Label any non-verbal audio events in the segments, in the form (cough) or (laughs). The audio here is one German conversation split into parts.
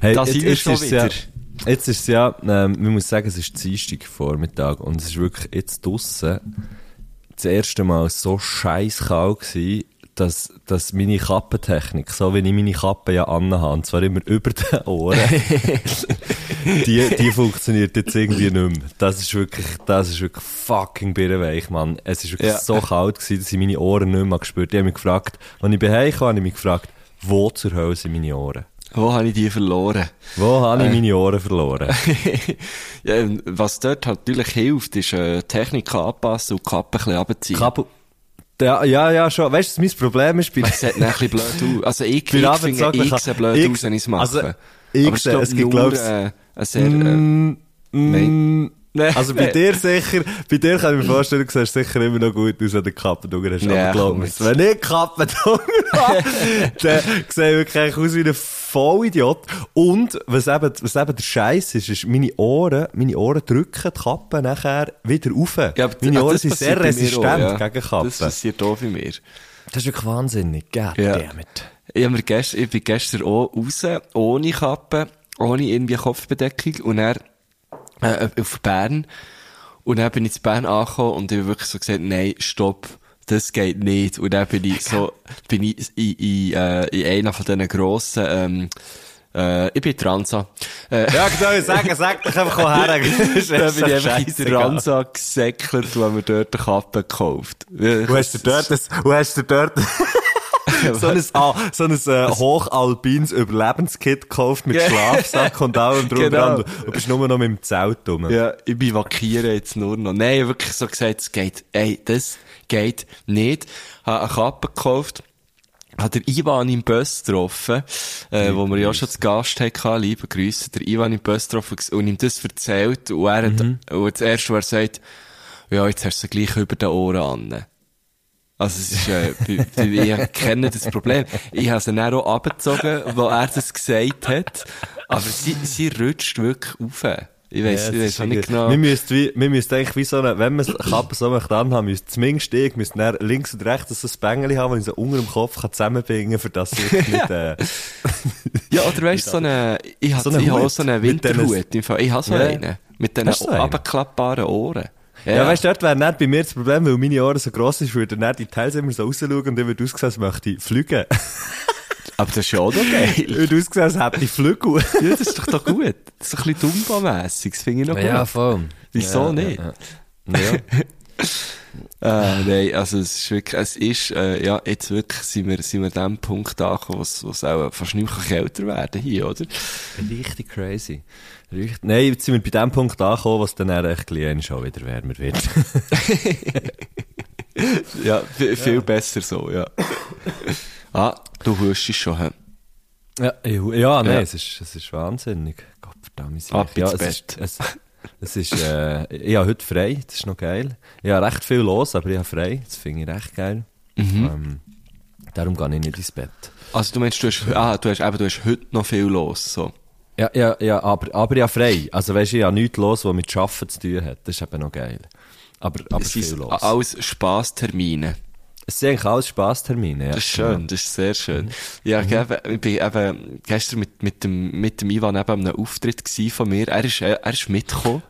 Hey, Da sind wir schon ist es ja, wieder. jetzt ist es ja, ähm, man muss sagen, es ist Dienstag Vormittag und es ist wirklich jetzt draussen das erste Mal so scheiß kalt gewesen, dass, dass meine Kappentechnik, so wie ich meine Kappe ja anhabe, und zwar immer über den Ohren, (laughs) die, die funktioniert jetzt irgendwie nicht mehr. Das ist wirklich, das ist wirklich fucking birrenweich, Mann. Es ist wirklich Ja. so kalt gewesen, dass ich meine Ohren nicht mehr gespürt habe. Ich habe mich gefragt, als ich bei Hause kam, habe ich mich gefragt, wo zur Hölle sind meine Ohren? Wo habe ich die verloren? Wo habe ich meine Ohren verloren? (laughs) ja, was dort halt natürlich hilft, ist äh, Technik anpassen und die Kappe ein bisschen runterziehen. Kapu ja, ja, ja, schon. Weißt du, was mein Problem ist? Bei, (laughs) Es sieht ein bisschen blöd aus. Also ich, ich finde, ich sehe blöd ich- aus, wenn ich es mache. also, ich sehe- ist es gibt, nur glaub's- äh, sehr... Äh, Mm, Nein. also bei dir sicher, bei dir kann ich mir vorstellen, du siehst sicher immer noch gut aus, wenn du Kappe drunter hast. Ja, Aber glaub komm mir, jetzt. wenn ich Kappe drunter habe, dann sehe ich wirklich aus wie ein Vollidiot. Und, was eben, was eben der Scheiß ist, ist, meine Ohren, meine Ohren drücken die Kappe nachher wieder rauf. ja, meine Ohren sind sehr resistent auch, ja. gegen Kappen. Das passiert auch bei mir. Das ist wirklich wahnsinnig. God Ja. damn it. Ich, hab mir gest, ich bin gestern auch raus, ohne Kappe, ohne irgendwie Kopfbedeckung und dann äh, auf Bern. Und dann bin ich zu Bern angekommen und ich habe wirklich so gesagt, nein, stopp, das geht nicht. Und dann bin ich so, bin ich in, in, äh, in einer von diesen grossen, ähm, äh, ich bin Transa. Äh, Ja, genau, ich sage, sag doch einfach her. (laughs) Dann bin ich einfach in. Transa gesäckelt und haben mir dort eine Kappe gekauft. Wo hast du dort, das, wo hast du dort (laughs) so ein, ah, so ein äh, hochalpines Überlebenskit gekauft mit. Schlafsack und allem (laughs) drum Genau. dran. Du bist nur noch mit dem Zelt rum. Ja, ich bin vakieren jetzt nur noch. Nein, wirklich so gesagt, es geht, ey, das geht nicht. Habe eine Kappe gekauft. Hat der Ivan im Bus getroffen, äh, wo wir ja schon zu Gast hatten, liebe Grüße, der Ivan im Bus getroffen und ihm das erzählt und er hat, und das erste, was er sagt, ja, jetzt hast du sie gleich über den Ohren an. Also es ist, äh, ich kenne das Problem. Ich habe sie dann auch abgezogen, wo er das gesagt hat. Aber sie, sie rutscht wirklich auf. Ich weiss, Ja, ich auch nicht genau. Wir müssten, wie, wir müssten eigentlich wie so eine, wenn eine Kappe so möchte anhaben, müsste zumindest ich, müsste dann links und rechts so ein Bängeli haben, das ich so unter dem Kopf kann zusammenbinden kann, für das ich nicht, (laughs) äh, Ja, oder weißt du, (laughs) so eine, ich habe So einen ich habe auch Hut so diesen- Winterhut. im Fall. Ich habe so Ja. einen. Mit diesen abgeklappbaren Ohren. Ja, weißt du, dort wäre nicht bei mir das Problem, weil meine Ohren so gross ist, würde dann die Teils immer so rausschauen und ich würde aussehen, als möchte ich fliegen. (laughs) Aber das ist ja auch noch geil. Ich würde aussehen, als hätte ich Flügel. ja, das ist doch doch gut. Das ist ein bisschen Dumbo-mässig. Das finde ich noch gut. voll. Wieso Ja, nicht? Ja, ja. ja. (laughs) (laughs) Äh, nein, also es ist wirklich, es ist, äh, ja, jetzt wirklich sind wir, sind wir an dem Punkt angekommen, wo es wo es auch fast nicht mehr kälter werden hier, oder? Richtig crazy. Richtig. Nein, jetzt sind wir bei dem Punkt angekommen, was dann echt klein schon wieder wärmer wird. (laughs) Ja, vi- viel besser so, ja. ah, du hustest schon, hä? ja, ja, ja, nein, Ja. Es, ist, es ist wahnsinnig. Gott verdammt. Ab ja, ins es ist, es, es ist, äh, ich habe heute frei, das ist noch geil. Ich habe recht viel los, aber ich habe frei, das finde ich recht geil. Ähm, darum gehe ich nicht ins Bett. Also du meinst, du hast, ah, du hast, eben, du hast heute noch viel los, so. Ja, ja, ja, aber, aber ja frei. Also weisst du, ich habe nichts los, was mit Arbeiten zu tun hat. Das ist eben noch geil. Aber, aber Es viel los. alles Spaßtermine. Es sind eigentlich alles Spaßtermine, ja. Das ist schön, das ist sehr schön. Ja, ich, eben, ich bin eben gestern mit, mit dem, mit dem Ivan eben an einem Auftritt von mir. Er ist, er ist mitgekommen.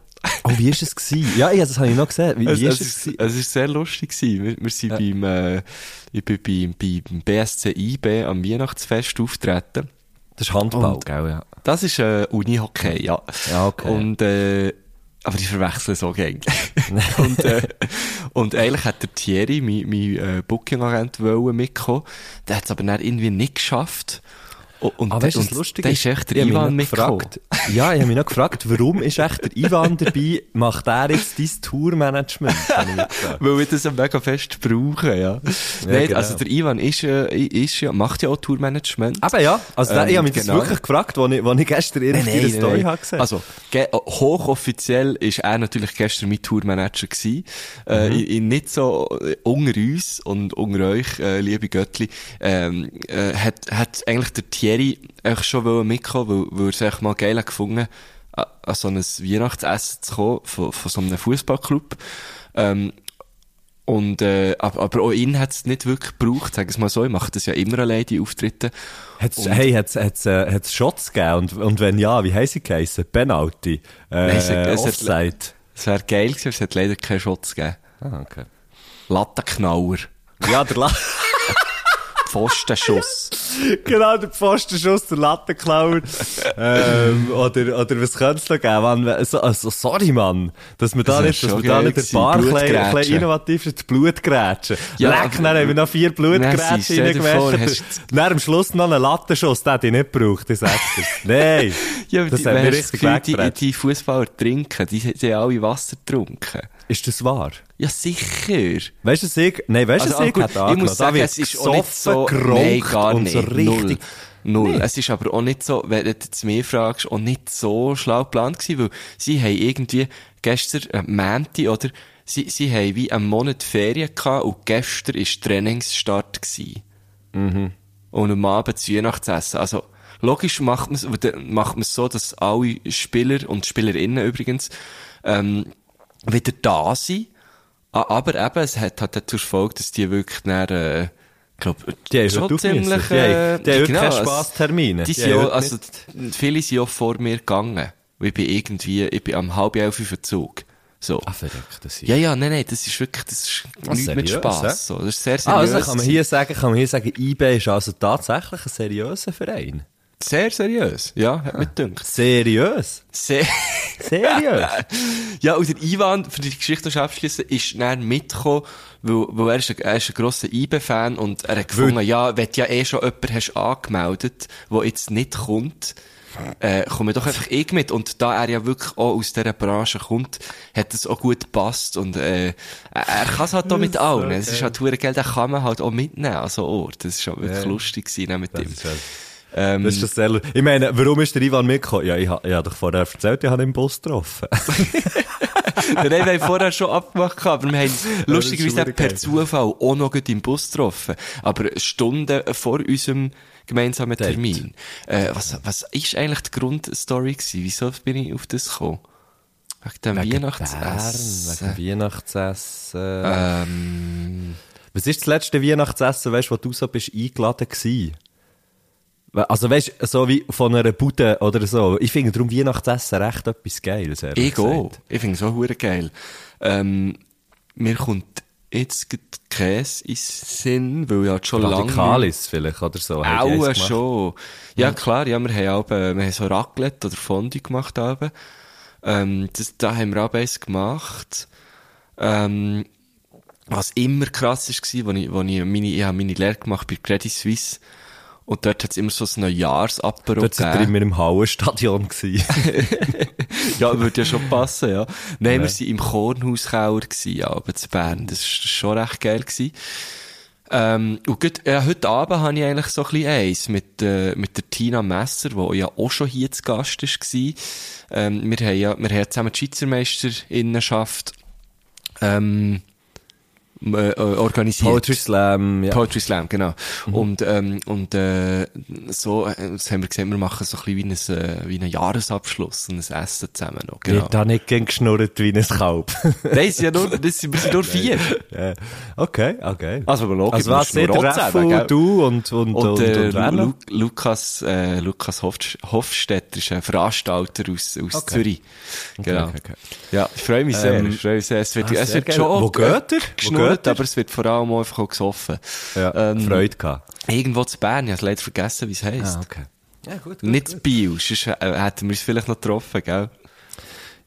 Oh, wie ist es gewesen? Ja, ja, das habe ich noch gesehen. Wie, wie Es, ist es, es es ist sehr lustig gewesen. Wir, wir sind beim, äh, ich bin beim, beim BSC IB am Weihnachtsfest auftreten. Das ist Handball, Und- gell, ja. Das ist, äh, Unihockey, ja. Ja, okay. Und, äh, aber die verwechseln so gängig. (laughs) und, äh, und eigentlich hat der Thierry, mein, mein äh, Booking-Agent, mitkommen. Der hat es aber dann irgendwie nicht geschafft. Und, und, du, was und lustig der ist? ist echt Ich der mich Ivan gefragt. Ja, ich habe mich noch gefragt, warum ist echt der Ivan dabei? Macht er jetzt dein Tourmanagement? Ich. Weil wir das ja mega fest brauchen, ja. Nein, genau. also der Ivan ist, äh, ist ja, macht ja auch Tourmanagement. Aber ja, also der, Ähm, ich habe mich das genau. wirklich gefragt, als ich, als ich gestern irgendwie Nein, nein, Story nein. habe gesehen. Also, hochoffiziell ist er natürlich gestern mein Tourmanager gewesen. Äh, in, in nicht so äh, unter uns und unter euch, äh, liebe Göttli, ähm, äh, hat, hat eigentlich der Thierry eigentlich schon mitkommen, weil, weil er es eigentlich mal geil hat gefunden, an, an so ein Weihnachtsessen zu kommen von, von so einem Fußballclub. Ähm, und, äh, aber, aber auch ihn hat es nicht wirklich gebraucht, sagen wir es mal so. Ich mache das ja immer alleine, die Auftritte. Hat's, hey, hat's, hat's, äh, hat's Shots gegeben? Und, und wenn ja, wie heisst sie geheissen? Penalty? Äh, Nein, es hat- es hat-? Es wäre geil gewesen, es hat leider keinen Schutz gegeben. Ah, okay. Lattenknauer. Ja, der La (laughs) Pfostenschuss. (laughs) genau, der Pfostenschuss, der Lattenklauer. (laughs) ähm, oder, oder was könnte es noch geben? Mann, so, also, sorry, Mann, dass wir da Das nicht, dass wir da nicht der. Bar ein bisschen- innovativ ist, Blutgrätschen. Ja, Leck, dann haben wir noch vier Blutgrätschen hast- Dann am Schluss noch einen Lattenschuss, den hätte ich nicht gebraucht, ich sag's dir. (laughs) Nein. Ja, aber das die, hat das richtig Gefühl, die, die Fußballer trinken, die, die haben alle Wasser getrunken. Ist das wahr? Ja, sicher. Weißt du, ich, nein, weißt du, Also, gut, hat ich muss sagen, es ist auch nicht so, nein, gar und nicht. so richtig. Null. Null. Nee. Es ist aber auch nicht so, wenn du jetzt mich fragst, auch nicht so schlau geplant gewesen, weil sie haben irgendwie gestern, äh, Mänti, oder, sie, sie haben wie einen Monat Ferien gehabt und gestern ist Trainingsstart gewesen. Mhm. Und am Abend das Weihnachtsessen. Also, logisch macht man es, macht man es so, dass alle Spieler und Spielerinnen übrigens, ähm, wieder da sind. A- Aber eben, es hat, hat dazu Folge, dass die wirklich dann, äh, glaub, Die haben schon ziemlich, aufmüssen. Die haben- die genau, keine Spaßtermine. Die Die sind heute also, viele sind auch vor mir gegangen. Ich bin irgendwie, ich bin am halb elf auf Zug. So. Ah, verrückt, das ist. Ja, ja, nein, nein, das ist wirklich, das ist Ah, nichts mit seriös, Spass. hä? So. Das ist sehr Ah, seriös. also kann man hier sagen, kann man hier sagen, IB ist also tatsächlich ein seriöser Verein. Sehr seriös, ja, hat mich gedacht. Seriös? Sehr, Seriös? (laughs) ja, und der Ivan, für die Geschichte noch abschließen, ist dann mitgekommen, weil, weil er ist ein, er ist ein grosser IB-Fan und er hat gefunden, ja, wenn du ja eh schon jemanden hast angemeldet, der jetzt nicht kommt, äh, komme doch einfach ich mit. Und da er ja wirklich auch aus dieser Branche kommt, hat es auch gut gepasst und, äh, er kann es halt auch mit allen. Es ist halt Geld, den kann man halt auch mitnehmen an so Ort. Das ist schon wirklich Ja. lustig gewesen, mit Das ihm. Ähm, das ist das sehr, ich meine, warum ist der Ivan mitgekommen? Ja, ich, ich habe doch vorher erzählt, ich habe ihn im Bus getroffen. (laughs) Nein, wir haben vorher schon abgemacht, aber wir haben lustigerweise per. Zufall auch noch im Bus getroffen. Aber Stunden vor unserem gemeinsamen. Termin. Äh, was, was ist eigentlich die Grundstory gewesen? Wieso bin ich auf das gekommen? Wegen dem Weihnachtsessen. wegen Weihnachtsessen. Ähm, Was ist das letzte Weihnachtsessen, weißt du, wo du so bist eingeladen gewesen? Also weißt du, so wie von einer Bude oder so. Ich finde darum Weihnachtsessen recht etwas Geiles, ehrlich ich auch. Ich finde es auch geil. Ähm, mir kommt jetzt Käse ins Sinn, weil ich halt schon lange... Radikalis vielleicht oder so. Auch schon. Ja, klar, ja, wir haben auch, wir haben so Raclette oder Fondue gemacht haben. Ähm, das, da haben wir auch eins gemacht. Ähm, was immer krass war, wo ich, wo ich meine, ich habe meine Lehre gemacht bei Credit Suisse. Und dort hat es immer so ein Neujahrsapero Dort sind wir immer im Hauenstadion gewesen. (laughs) ja, würde ja schon passen, ja. Nein, wir waren im Kornhauskeller gewesen, ja, aber zu Bern. Das war schon recht geil gewesen. Ähm, und gut, ja, heute Abend habe ich eigentlich so ein bisschen eins mit, äh, mit der Tina Messer, die ja auch schon hier zu Gast war. Ähm, wir haben ja, wir haben zusammen die Schweizermeisterinnenschaft, ähm, äh, äh, organisiert. Poetry Slam, ja. Poetry Slam, genau. Und, ähm, und, äh, so, äh, das haben wir gesehen, wir machen so ein bisschen wie ein, äh, wie einen Jahresabschluss und ein Essen zusammen noch, genau. Wird da nicht gern geschnurrt wie ein Kalb. (laughs) Nein, sind ja nur, das sind, wir sind nur vier. ja. Okay, okay. Also, aber logisch, Also was, zusammen, gell? du und, und, und, Und, äh, und Lu? Lukas, äh, Lukas Hofst Hofstetter ist ein Veranstalter aus, aus Okay. Zürich. Genau. okay, okay. Ja, ich freue mich sehr, Ähm, ich freue mich sehr. Es wird, ah, es wird schon Wo geht er? Er? aber es wird vor allem auch einfach auch gesoffen. Ja, Ähm, Freude gehabt. Irgendwo zu Bern, ich habe leider vergessen, wie es heisst. Ah, okay. Ja, gut, Nicht zu Bio, sonst äh, hätten wir uns vielleicht noch getroffen, gell?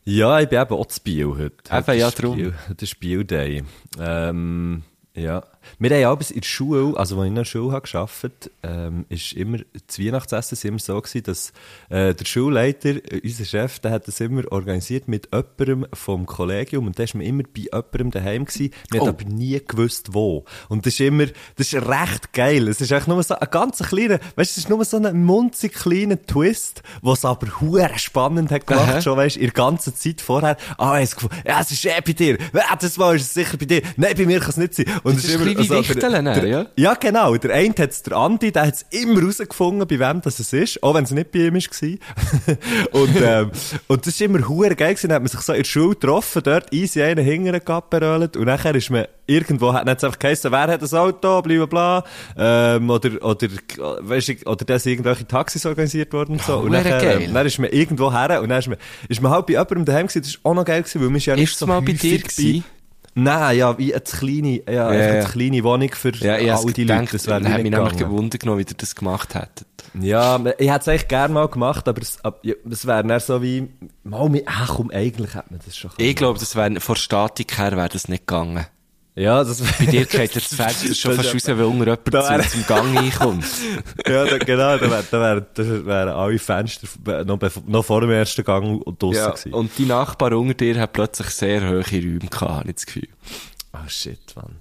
Ja, ich bin eben auch zu Biel heute. Eben, ja, drum. Biel, heute ist Biel Day. Ähm, ja. Wir haben abends in der Schule, also als ich in der Schule habe gearbeitet ähm, ist immer, das Weihnachtsessen ist immer so gewesen, dass äh, der Schulleiter, äh, unser Chef, der hat das immer organisiert mit jemandem vom Kollegium und da ist man immer bei jemandem daheim gewesen. Wir Oh. haben aber nie gewusst, wo. Und das ist immer, das ist recht geil. Es ist echt nur so ein ganz kleiner, weißt du, es ist nur so ein munzig kleiner Twist, was aber hure spannend hat gemacht, Aha. schon weißt, in der ganzen Zeit vorher. Ah, ich gefunden, ja, es ist eh bei dir. Ja, das ist es sicher bei dir. Nein, bei mir kann es nicht sein. Und Das ist ein bisschen wie der- Wichteln, der- ja? Ja, genau. Der eine hat es, der Andi, der hat es immer rausgefunden, bei wem das es ist, auch wenn es nicht bei ihm war. (laughs) und, ähm, und das ist immer hure geil gewesen. Dann hat man sich so in der Schule getroffen, dort easy einen hingern geapperölt und nachher ist man irgendwo, hat es einfach geheißen, wer hat das Auto, bla, bla, bla, ähm, oder, oder, weißt du, oder da sind irgendwelche Taxis organisiert worden und so. und geil. ähm, dann ist man irgendwo her und dann ist man, ist man halt bei jemandem daheim gewesen, das ist auch noch geil gewesen, weil man ist ja nicht Ist so mal bei dir gewesen? Nein, ja, wie eine kleine, ja, einfach ja. eine kleine Wohnung für Ja, all die gedacht, Leute, das wäre mich nämlich gewundert genommen, wie ihr das gemacht hättet. Ja, ich hätte es eigentlich gerne mal gemacht, aber es, ab- ja, es wäre dann so wie, mal mit, ach komm, eigentlich hätte man das schon Ich glaube, das wär, von der Statik her wäre das nicht gegangen. Ja, das Bei dir geht das Fenster (laughs) schon fast raus, unter jemand wär- zum, Gang reinkommt. (laughs) ja, da, genau, da wären wär, da wären alle Fenster noch, noch vor dem ersten Gang draussen Ja, gewesen. und die Nachbar unter dir hat plötzlich sehr hohe Räume gehabt, habe ich das Gefühl. Ah, shit, Mann.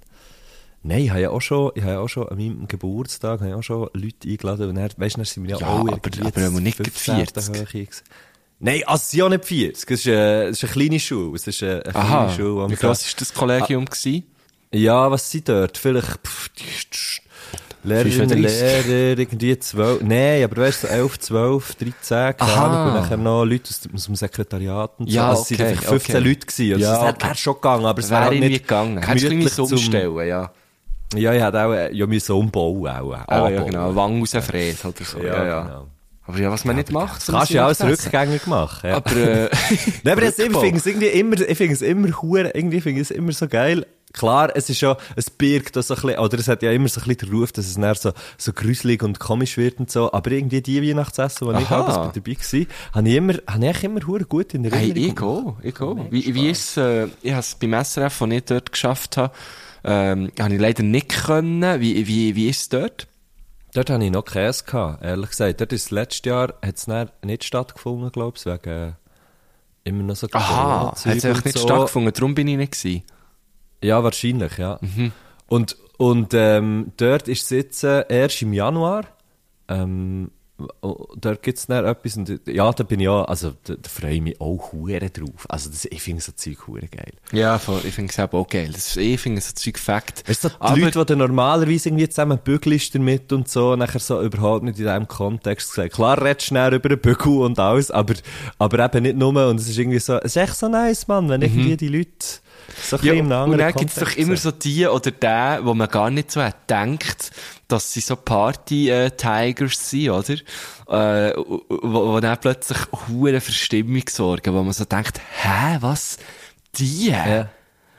Nein, ich habe ja auch schon, ich habe ja auch schon an meinem Geburtstag, habe ich auch schon Leute eingeladen, und dann, weißt du, dann sind wir ja, Ja, auch aber- aber wenn wir nicht 15. 40. Höhe gewesen. Nein, also es sind ja nicht 40. Es ist, äh, es ist eine kleine Schule. Es ist äh, eine Aha, kleine Schule. wie gross war das Kollegium? gewesen? Ja, was sind dort? Vielleicht, pff, Lehrerinnen, 35. Lehrer, irgendwie 12, nein, aber weißt du, so 11, 12, 13, keine Aha. Ahnung, und nachher noch Leute aus, dem- aus dem Sekretariat und so. Ja, Also es okay, einfach 15 okay. Leute gewesen. Also Ja, es wäre schon gegangen, aber es Wäre halt irgendwie nicht gegangen. Hättest du so zum- umstellen, ja. Ja, ich hätte auch, äh, ja, müssen umbauen auch. Ah, ja, genau. Wang raus Fred oder so. Ja, ja. genau. Aber ja, was man nicht macht. Das kannst du ja alles rückgängig machen. Ja. Aber, äh, (laughs) Nein, aber ich Rückbau. finde es irgendwie immer, ich finde es immer irgendwie finde ich es immer so geil. Klar, es ist ja, es birgt auch so ein bisschen, oder es hat ja immer so ein bisschen den Ruf, dass es dann so, so gruselig und komisch wird und so. Aber irgendwie die Weihnachtsessen, wo ich Aha. abends dabei war, habe ich immer, habe ich eigentlich immer hure gut in Hey, Erinnerung. ich gehe, ich gehe. Wie, wie ist äh, ich habe es beim SRF, wo ich dort geschafft habe, ähm, habe ich leider nicht können. Wie, wie, wie ist es dort? Dort hatte ich noch Käse gehabt, ehrlich gesagt. Dort ist das letzte Jahr, hat es dann nicht stattgefunden, glaube ich, wegen, äh, immer noch so Aha, hat es nicht so. stattgefunden, darum bin ich nicht gewesen. Ja, wahrscheinlich, ja. Mhm. Und, und ähm, dort ist es jetzt äh, erst im Januar. Ähm, dort gibt's dann etwas. Und, ja, da bin ich auch, also da, da freue ich mich auch hure drauf. Also das, ich finde so Zeug hure geil. Ja, voll, ich finde es eben auch geil. Das, ich finde so Zeug Fakt. Weißt du, so die Aber- Leute, die dann normalerweise irgendwie zusammen bügelst damit und so, nachher so überhaupt nicht in diesem Kontext gesagt. Klar redest du schnell über den Bügel und alles, aber, aber eben nicht nur. Und es ist irgendwie so, es ist echt so nice, Mann, wenn irgendwie die Leute so. Ja, und dann gibt es doch immer so die oder der, wo man gar nicht so hat denkt, dass sie so Party-Tigers sind, oder? Äh, wo, wo dann plötzlich hure Verstimmung sorgen, wo man so denkt, hä, was? Die? Ja.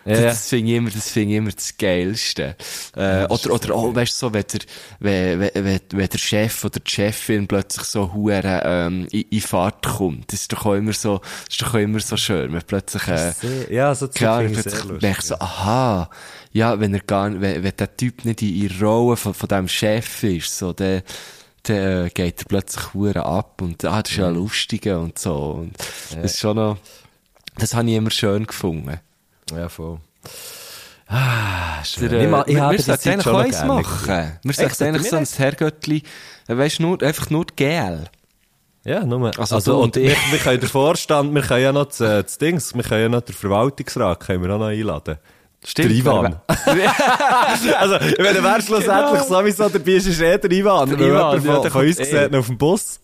Das, Ja, ja. das finde ich immer, das finde ich immer das Geilste. Äh, oder, oder auch, weißt du, so, wenn der, wenn, wenn, wenn, der Chef oder die Chefin plötzlich so hure, ähm, in, in Fahrt kommt. Das ist doch auch immer so, das ist doch auch immer so schön, wenn plötzlich, äh, Sehr- Ja, so Klar, plötzlich ich so, aha, ja, wenn er gar wenn, wenn der Typ nicht in der Rolle von, von dem Chef ist, so, dann, dann äh, geht er plötzlich hure ab und, ah, das ist ja lustig und so. Und das ist schon noch, das habe ich immer schön gefunden. Ja, voll. Ah, schön. Der, äh, ich, wir habe wir sollten eigentlich schon eins machen. Wir sollten eigentlich so ein? Herrgöttli, äh, weisst du, nur, einfach nur gel. Ja, nur. Also Also, und ich. wir, wir können den Vorstand, wir können ja noch das, äh, das Dings, wir können ja noch den Verwaltungsrat, können wir auch noch einladen. Stimmt. Der Ivan. (laughs) also, wenn wäre schlussendlich sowieso dabei ist, ist eh der Ivan. Der Ivan, Ivan, ja, ja, von uns gesehen eh. auf dem Bus.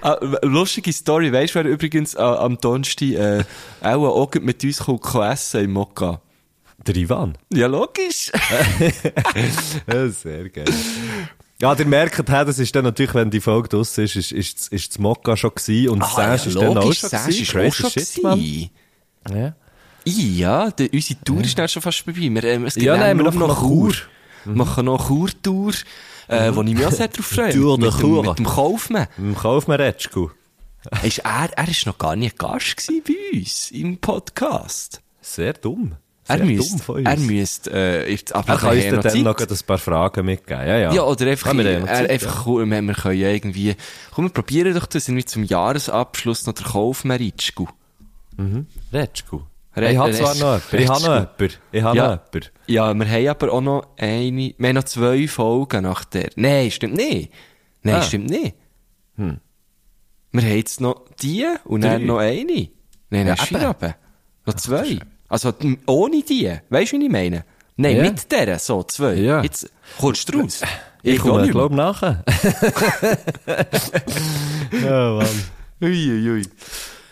Ah, lustige Story, weisst du, wer übrigens äh, am Donnerstag äh, auch, auch mit uns kommt essen im Mokka? Der Ivan. Ja, logisch. (laughs) Ja, sehr geil. Ja, ihr merkt, hey, das ist dann natürlich, wenn die Folge draus ist, ist, ist, ist das Mokka schon gewesen und das Sash ist dann auch schon gewesen. Crazy schon shit, Mann. gewesen. Ja. Ja, der, unsere Tour ist dann schon fast vorbei. Wir, ähm, es gibt Ja, nein, wir noch noch Chur. Wir machen noch Chur-Tour, äh, wo ich mich auch sehr drauf freue. (laughs) Tour de mit, dem, Chur. mit dem Kaufmann. Kaufmann-Retschku. Ist er, er ist noch gar nicht Gast bei uns im Podcast. Sehr dumm. Er Sehr müsste, von uns. er müsste, äh, aber Er kann uns wir dann Zeit. noch ein paar Fragen mitgeben. Ja, ja. Ja, oder einfach, wir Zeit, einfach, cool, wir, wir können ja irgendwie, komm, wir probieren doch das irgendwie zum Jahresabschluss noch der Kauf Meritschku. ja. Retschku. Ich habe zwar noch. Ich habe noch jemanden. Ich habe Ja. noch. Ja, wir haben aber auch noch eine, wir haben noch zwei Folgen nach der. Nein, stimmt nicht. Nein, Ah. stimmt nicht. Hm. Wir haben jetzt noch die und Drei. dann noch eine. Nein, Ja, eben. Noch zwei. Also, ohne die. Weißt du, wie ich meine? Nein, Ja. mit der, so, zwei. Ja. Jetzt kommst du raus. Ich komme, mehr. glaube nachher. (laughs) (laughs) ja, Mann. Uiuiui.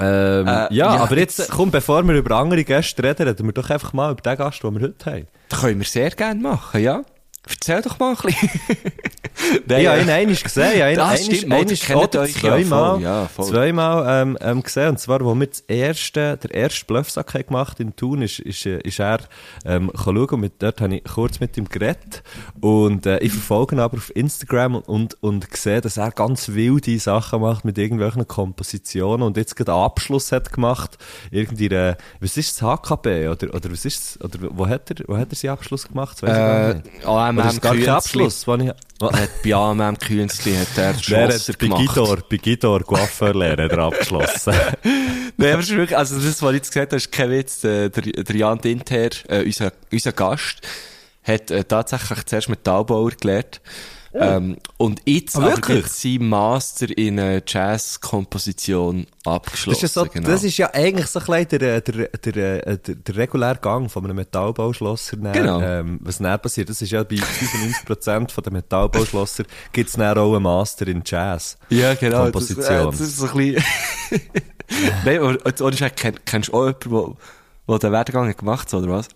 Ähm, Äh, ja, ja, aber jetzt, jetzt- komm, bevor wir über andere Gäste reden, reden wir doch einfach mal über den Gast, den wir heute haben. Das können wir sehr gerne machen, ja? Erzähl doch mal ein bisschen. (laughs) ich habe ihn einmal gesehen, ich habe ihn Das einmal- stimmt, einmal kennt oder ja zweimal, voll, ja, voll. zweimal ähm, ähm, gesehen. Und zwar, wo wir das erste, der erste Bluffsack haben gemacht in Thun, ist, ist, äh, ist er ähm, schauen und mit, dort habe ich kurz mit ihm geredet. Und äh, ich verfolge ihn aber auf Instagram und, und, und sehe, dass er ganz wilde Sachen macht mit irgendwelchen Kompositionen und jetzt gerade einen Abschluss hat gemacht. Irgendwie, äh, was ist das HKB? Oder, oder was ist das, oder wo hat er, wo hat er seinen Abschluss gemacht? Das weiss ich gar Äh, nicht. AMM Oder ist es gar kein. Abschluss? wo ich- Hat bei AMM Künzli hat er Der Schlosser hat bei gemacht. Gidor, bei Gidor Coiffeurlehre hat er abgeschlossen. (laughs) Nein, aber wirklich, also das, was ich jetzt gesagt habe, ist kein Witz. Der, der, der Jan Dinter, äh, unser, unser Gast, hat äh, tatsächlich zuerst Metallbauer gelernt. Ähm, und jetzt Ah, aber wirklich? jetzt sein Master in äh, Jazzkomposition abgeschlossen. Das ist, ja so, genau. das ist ja eigentlich so ein bisschen der, der, der, der, der, der reguläre Gang von einem Metallbauschlosser. Dann, Genau. Ähm, was dann passiert, das ist ja bei 95% von den Metallbauschlosser gibt's dann auch einen Master in Jazz. ja, genau. Komposition. Das, äh, das ist so ein bisschen... (laughs) Nein, Scheiß, kenn, kennst du auch jemanden, der, der den Werdegang hat gemacht hat, oder was?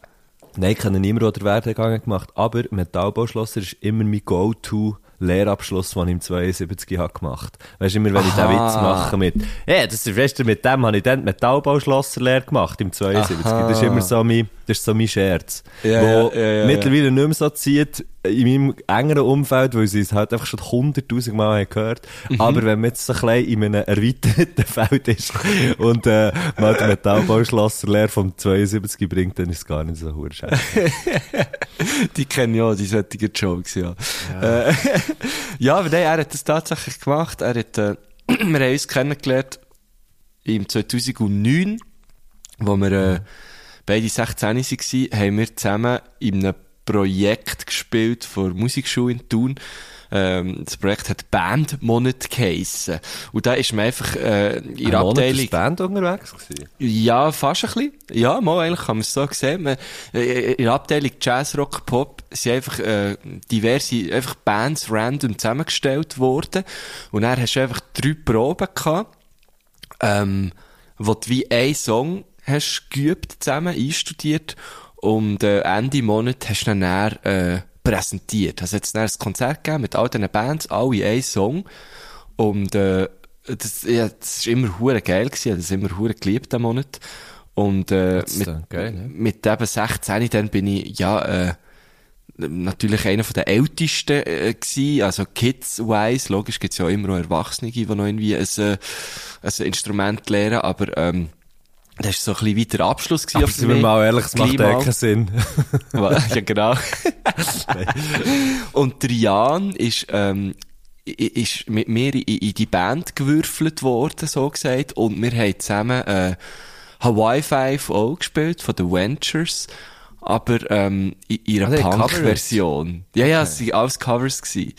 Nein, ich niemanden, der den Werdegang gemacht aber Metallbauschlosser ist immer mein Go-To Lehrabschluss, den ich im 72 habe gemacht Weißt du, immer wenn ich den Aha. Witz mache mit, ja, das ist, weißt du, mit dem habe ich dann die Metallbauschlosserlehre gemacht im 72. Aha. Das ist immer so mein, das ist so mein Scherz. Ja, wo ja, ja, mittlerweile nicht mehr so zieht in meinem engeren Umfeld, weil sie es halt einfach schon hunderttausend Mal gehört. Mhm. Aber wenn man jetzt so ein bisschen in einem erweiterten (laughs) Feld ist und, äh, mal die Metallbauschlosserlehre vom 72 bringt, dann ist es gar nicht so scheiße. (laughs) Die kennen ja, die solchen Jokes, ja. Ja, äh, (laughs) ja aber nein, er hat das tatsächlich gemacht. Er hat, äh, (clears throat) wir haben uns kennengelernt im 2009, wo wir äh, beide 16 waren, haben wir zusammen in einem Projekt gespielt vor der Musikschule in Thun. Ähm, das Projekt hat Bandmonat geheissen. Und da ist man einfach äh, in der Ein Monat Abteilung... Band unterwegs gewesen. Ja, fast ein bisschen. Ja, mal eigentlich kann man es so sehen. Man, äh, in der Abteilung Jazz, Rock, Pop sind einfach äh, diverse einfach Bands random zusammengestellt worden. Und dann hast du einfach drei Proben gehabt, ähm, wo du wie einen Song hast geübt zusammen, einstudiert und äh, Ende Monat hast du dann, dann äh, präsentiert. Also jetzt ein Konzert gegeben mit all diesen Bands, alle einen Song und äh, das, ja, das ist immer hure geil gewesen, das immer hure geliebt, den Monat. Und, äh, ist mit, geil, ja. mit eben 16, dann bin ich, ja, äh, natürlich einer von den ältesten, äh, gewesen, also kids-wise, logisch gibt's ja immer noch Erwachsene, die noch irgendwie ein, äh, ein Instrument lernen, aber, ähm, das war so ein bisschen weiter Abschluss gewesen. Aber sind wir mal ehrlich, es macht keinen Sinn. (laughs) ja, genau. und der Jan ist, ähm, ist mit mir in, in die Band gewürfelt worden, so gesagt, und wir haben zusammen, äh, Hawaii Five auch gespielt, von den Ventures, aber, ähm, in ihrer Ah, die haben Punk-Version. Ja, ja, es waren alles Covers gewesen.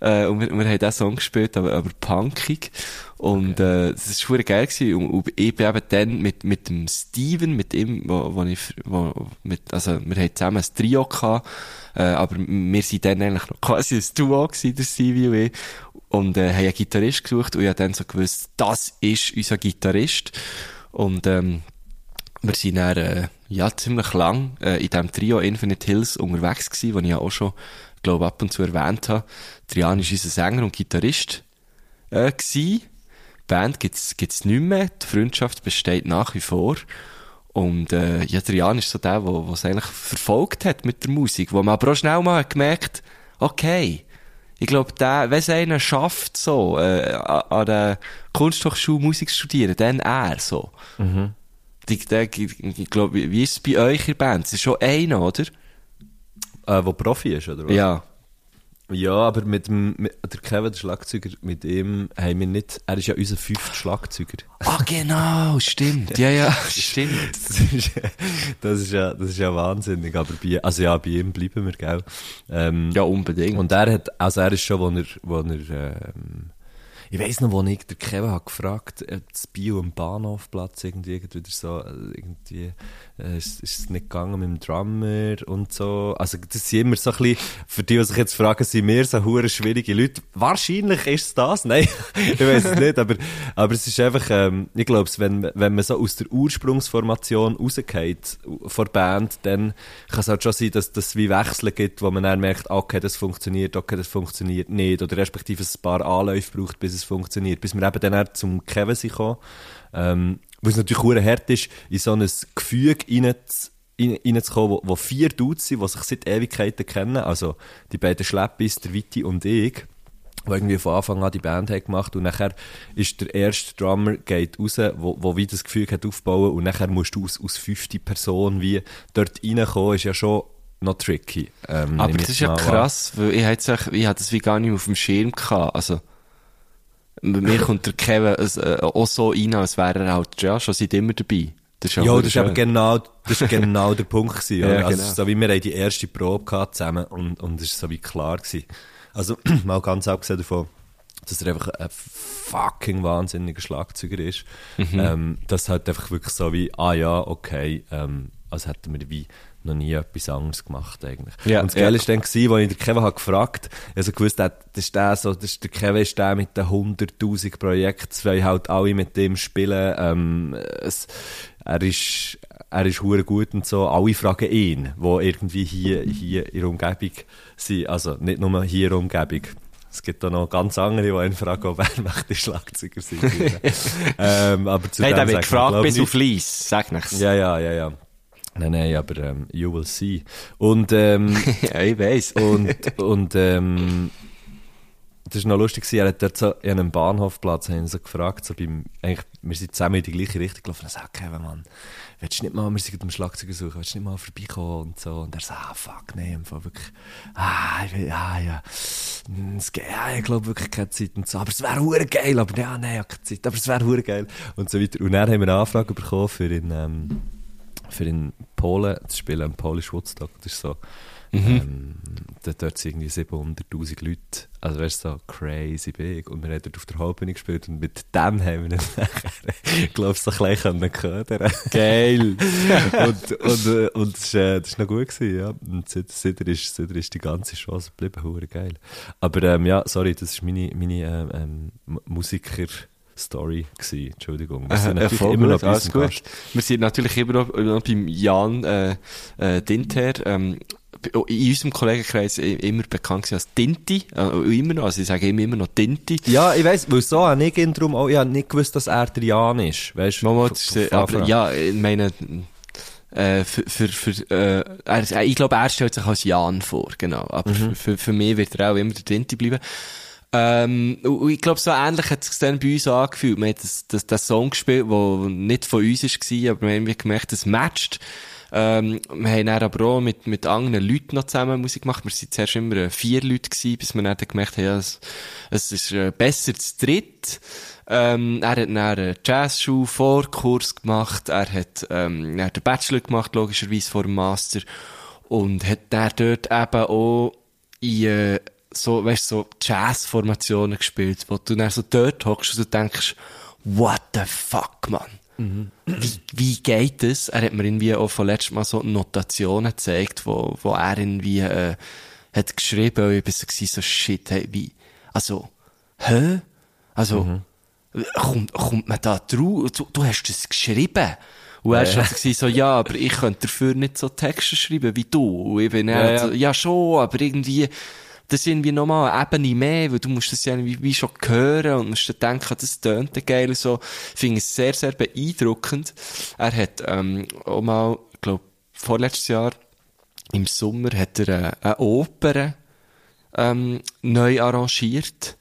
Äh, und wir, wir haben diesen Song gespielt, aber, aber punkig. Und, äh, das ist schon geil gewesen. Und, und ich bin eben dann mit, mit dem Steven, mit ihm, wo, wo ich, wo, mit, also, wir haben zusammen ein Trio gehabt, äh, aber wir sind dann eigentlich noch quasi ein Duo gewesen, der Stevie und ich. Und, äh, haben einen Gitarrist gesucht und ich habe dann so gewusst, das ist unser Gitarrist. Und, ähm, wir sind dann, äh, ja, ziemlich lang äh, in diesem Trio Infinite Hills unterwegs gewesen, was ich ja auch schon, glaube ab und zu erwähnt habe. Trian ist unser Sänger und Gitarrist äh, gewesen. Die Band gibt's gibt's nicht mehr. Die Freundschaft besteht nach wie vor. Und äh, ja, Trian ist so der, der es eigentlich verfolgt hat mit der Musik, wo man aber auch schnell mal hat gemerkt, okay, ich glaube, der, wenn es einer schafft, so, äh, an der Kunsthochschule Musik zu studieren, dann er, so. Das richtig, der, ich glaube, wie ist es bei euch in der Band? Es ist schon einer, oder? Äh, wo Profi ist, oder was? Ja. Ja, aber mit dem, mit, der Kevin, der Schlagzeuger, mit ihm haben wir nicht, er ist ja unser fünfter Schlagzeuger. Ah, genau, stimmt. Ja, ja, (laughs) stimmt. Das ist, das ist ja, das ist ja wahnsinnig, aber bei, also ja, bei ihm bleiben wir, gell. Ähm, Ja, unbedingt. Und er hat, also er ist schon, wo er, wo er, ähm, ich weiss noch, wo ich der Kevin hat gefragt, ob das Bio am Bahnhofplatz irgendwie, irgendwie so, äh, irgendwie, äh, ist, ist es nicht gegangen mit dem Drummer und so. Also, das sind immer so ein bisschen, für die, die sich jetzt fragen, sind wir so hure schwierige Leute? Wahrscheinlich ist es das, (laughs) nein, ich weiß es nicht, aber, aber es ist einfach, ähm, ich glaube, wenn, wenn man so aus der Ursprungsformation rausgeht, vor Band, dann kann es halt schon sein, dass das wie Wechsel gibt, wo man dann merkt, okay, das funktioniert, okay, das funktioniert nicht, oder respektive es ein paar Anläufe braucht, bis es funktioniert, bis wir eben dann zum Kevin sind gekommen, ähm, weil es natürlich hure hart ist, in so ein Gefüge rein rein- reinzukommen, wo, wo vier Dudes sind, die sich seit Ewigkeiten kennen, also die beiden Schleppis, der Vitti und ich, die irgendwie von Anfang an die Band haben gemacht und nachher ist der erste Drummer geht raus, wo, wo wie das Gefühl hat aufbauen und nachher musst du aus, aus fünfte Person wie dort reinkommen, ist ja schon noch tricky. Ähm, Aber das ist ja mal an. krass, weil ich es hatte das wie gar nicht auf dem Schirm gehabt. Also, mir kommt der Kevin äh, auch so rein, als wäre er halt ja, schon seit immer dabei. Das ja, das ist schön. aber genau, das ist genau der Punkt gewesen. (laughs) Ja, also, genau. so wie wir haben die erste Probe gehabt zusammen und, und es ist so wie klar gewesen. Also, (clears throat) mal ganz abgesehen davon, dass er einfach ein fucking wahnsinniger Schlagzeuger ist, Mhm. ähm, das halt einfach wirklich so wie, ah ja, okay, ähm, als hätten wir wie noch nie etwas anderes gemacht eigentlich. Ja, und das ja. Geile war dann, als ich den Kevin habe gefragt also gewusst, das ist der so, das ist der Kevin ist der mit den 100'000 Projekten, zwei halt alle mit dem spielen, ähm, es, er ist, er ist hure gut und so, alle fragen ihn, wo irgendwie hier, hier in der Umgebung sind, also nicht nur hier in der Umgebung. Es gibt auch noch ganz andere, die einen fragen, ob er (laughs) möchte Schlagzeuger sein. (laughs) ähm, aber zu Nein, der wird gefragt bis auf Lies, sag nichts. Ja, ja, ja, ja. Nein, nein, aber ähm, you will see. Und, ähm, (laughs) ja ich weiss. und, und ähm, das war noch lustig, er hat dort so in einem Bahnhofplatz haben ihn so gefragt, so beim, eigentlich, wir sind zusammen in die gleiche Richtung gelaufen, er sagt, Kevin, Mann, willst du nicht mal, wir sind am Schlagzeug suchen, willst du nicht mal vorbeikommen und so, und er sagt, ah, fuck, nee, im Fall wirklich, ah, ich will, ah, ja, es, geht- ja, ich glaube wirklich keine Zeit und so, aber es wäre hure geil, aber ja, nein, ich habe keine Zeit, aber es wäre hure geil, und so weiter, und dann haben wir eine Anfrage bekommen für in, ähm, für in Polen zu spielen, im Polish Woodstock. Das ist so, ähm, dort, sind irgendwie 700'000 Leute. Also weißt du, so crazy big. Und wir haben dort auf der Hauptbühne gespielt und mit dem haben wir ihn nachher, (laughs) glaube ich, so klein können ködern. Geil. (laughs) und, und, äh, und das, ist, äh, das ist noch gut gewesen, ja. Und seitdem ist, seitdem ist die ganze Chance geblieben, hure geil. Aber, ähm, ja, sorry, das ist meine, meine, ähm, ähm, Musiker-Story gewesen. Entschuldigung. Wir sind Äh, natürlich immer noch bei alles gut. Wir sind natürlich immer noch, noch beim Jan äh, äh, Dinter, ähm, in unserem Kollegenkreis immer bekannt als Tinti, äh, immer noch, also ich sage immer noch Tinti. Ja, ich weiss, weil so habe ich ihn drum auch, ich habe nicht gewusst, dass er der Jan ist, weißt du? Äh, aber ja, ich meine, äh, für, für, für äh, er, ich glaube, er stellt sich als Jan vor, genau. Aber für, für, für mich wird er auch immer der Tinti bleiben. Ähm, ich glaube, so ähnlich hat es sich dann bei uns angefühlt. Wir haben das, das, das Song gespielt, der nicht von uns war, aber wir haben gemerkt, es matcht. Ähm, wir haben dann aber auch mit, mit anderen Leuten noch zusammen Musik gemacht. Wir waren zuerst immer äh, vier Leute gewesen, bis wir dann gemerkt haben, ja, es, es ist äh, besser zu dritt. Ähm, er hat dann einen Jazzschuh Vorkurs gemacht. Er hat, ähm, er den Bachelor gemacht, logischerweise vor dem Master. Und hat dann dort eben auch in, äh, so, weißt, so Jazz-Formationen gespielt, wo du dann so dort hockst und du denkst, what the fuck, man? Wie, wie geht das? Er hat mir irgendwie auch von letztem Mal so Notationen gezeigt, wo, wo er irgendwie, äh, hat geschrieben, und ich bin so, so shit, hey, wie, also, hä? Also, kommt, kommt man da drauf? Du, du hast das geschrieben. Und er war so, so, ja, aber ich könnte dafür nicht so Texte schreiben wie du. Und ich bin Ja, ja, ja. so, ja schon, aber irgendwie, das ist irgendwie nochmal eine Ebene mehr, weil du musst das ja wie, wie schon hören und musst dann denken, das tönt geil so. Ich finde es sehr, sehr beeindruckend. Er hat, ähm, auch mal, ich glaube, vorletztes Jahr, im Sommer, hat er äh, eine Oper, ähm, neu arrangiert.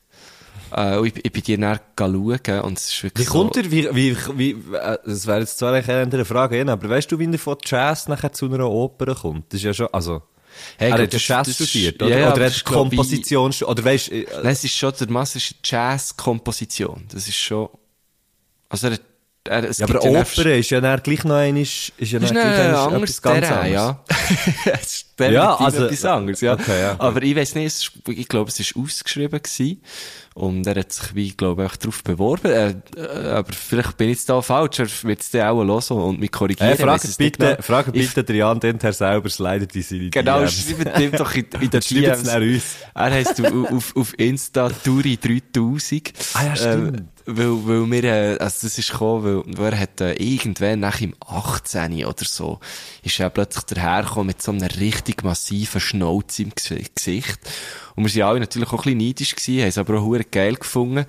Äh, ich, ich bin dir dann schauen und es ist Wie wirklich kommt so... er, wie, wie, wie, äh, das wäre jetzt zwar eine andere Frage, aber weißt du, wie er von Jazz nachher zu einer Oper kommt? Das ist ja schon, also, Hey, er gut, hat das- Jazz das- studiert, oder? ja, oder er das hat Komposition, stu- oder weißt, äh, Nein, es ist schon, der Master ist Jazz-Komposition. Das ist schon... Also er, er, es ja, aber ja Oper ist ja dann gleich noch einmal, ist ja dann ist gleich anderes etwas ganz Terrain, anderes. ja. (laughs) Es ist Ja, also- etwas anderes, ja. Okay, ja. Aber ich weiss nicht, ist, ich glaube, es ist ausgeschrieben gewesen. Und er hat sich, wie, glaube ich, darauf beworben. Äh, äh, aber vielleicht bin ich jetzt da falsch. Er wird es dann auch hören und mich korrigieren. Es nicht bitte, genau. fragt Ich- bitte der Jan Denter selber, slidet in seine Genau, DMs. (laughs) schreibt ihm doch in, in (laughs) den DMs. uns. Er heisst auf, auf, auf Insta Duri3000. Ah ja, stimmt. Ähm, weil, weil wir, äh, also das ist gekommen, weil, weil er hat äh, irgendwann nach im 18 oder so, ist er plötzlich dahergekommen mit so einem richtig massiven Schnauz im Ges- Gesicht. Und wir sind alle natürlich auch ein bisschen neidisch gewesen, haben es aber auch geil gefunden.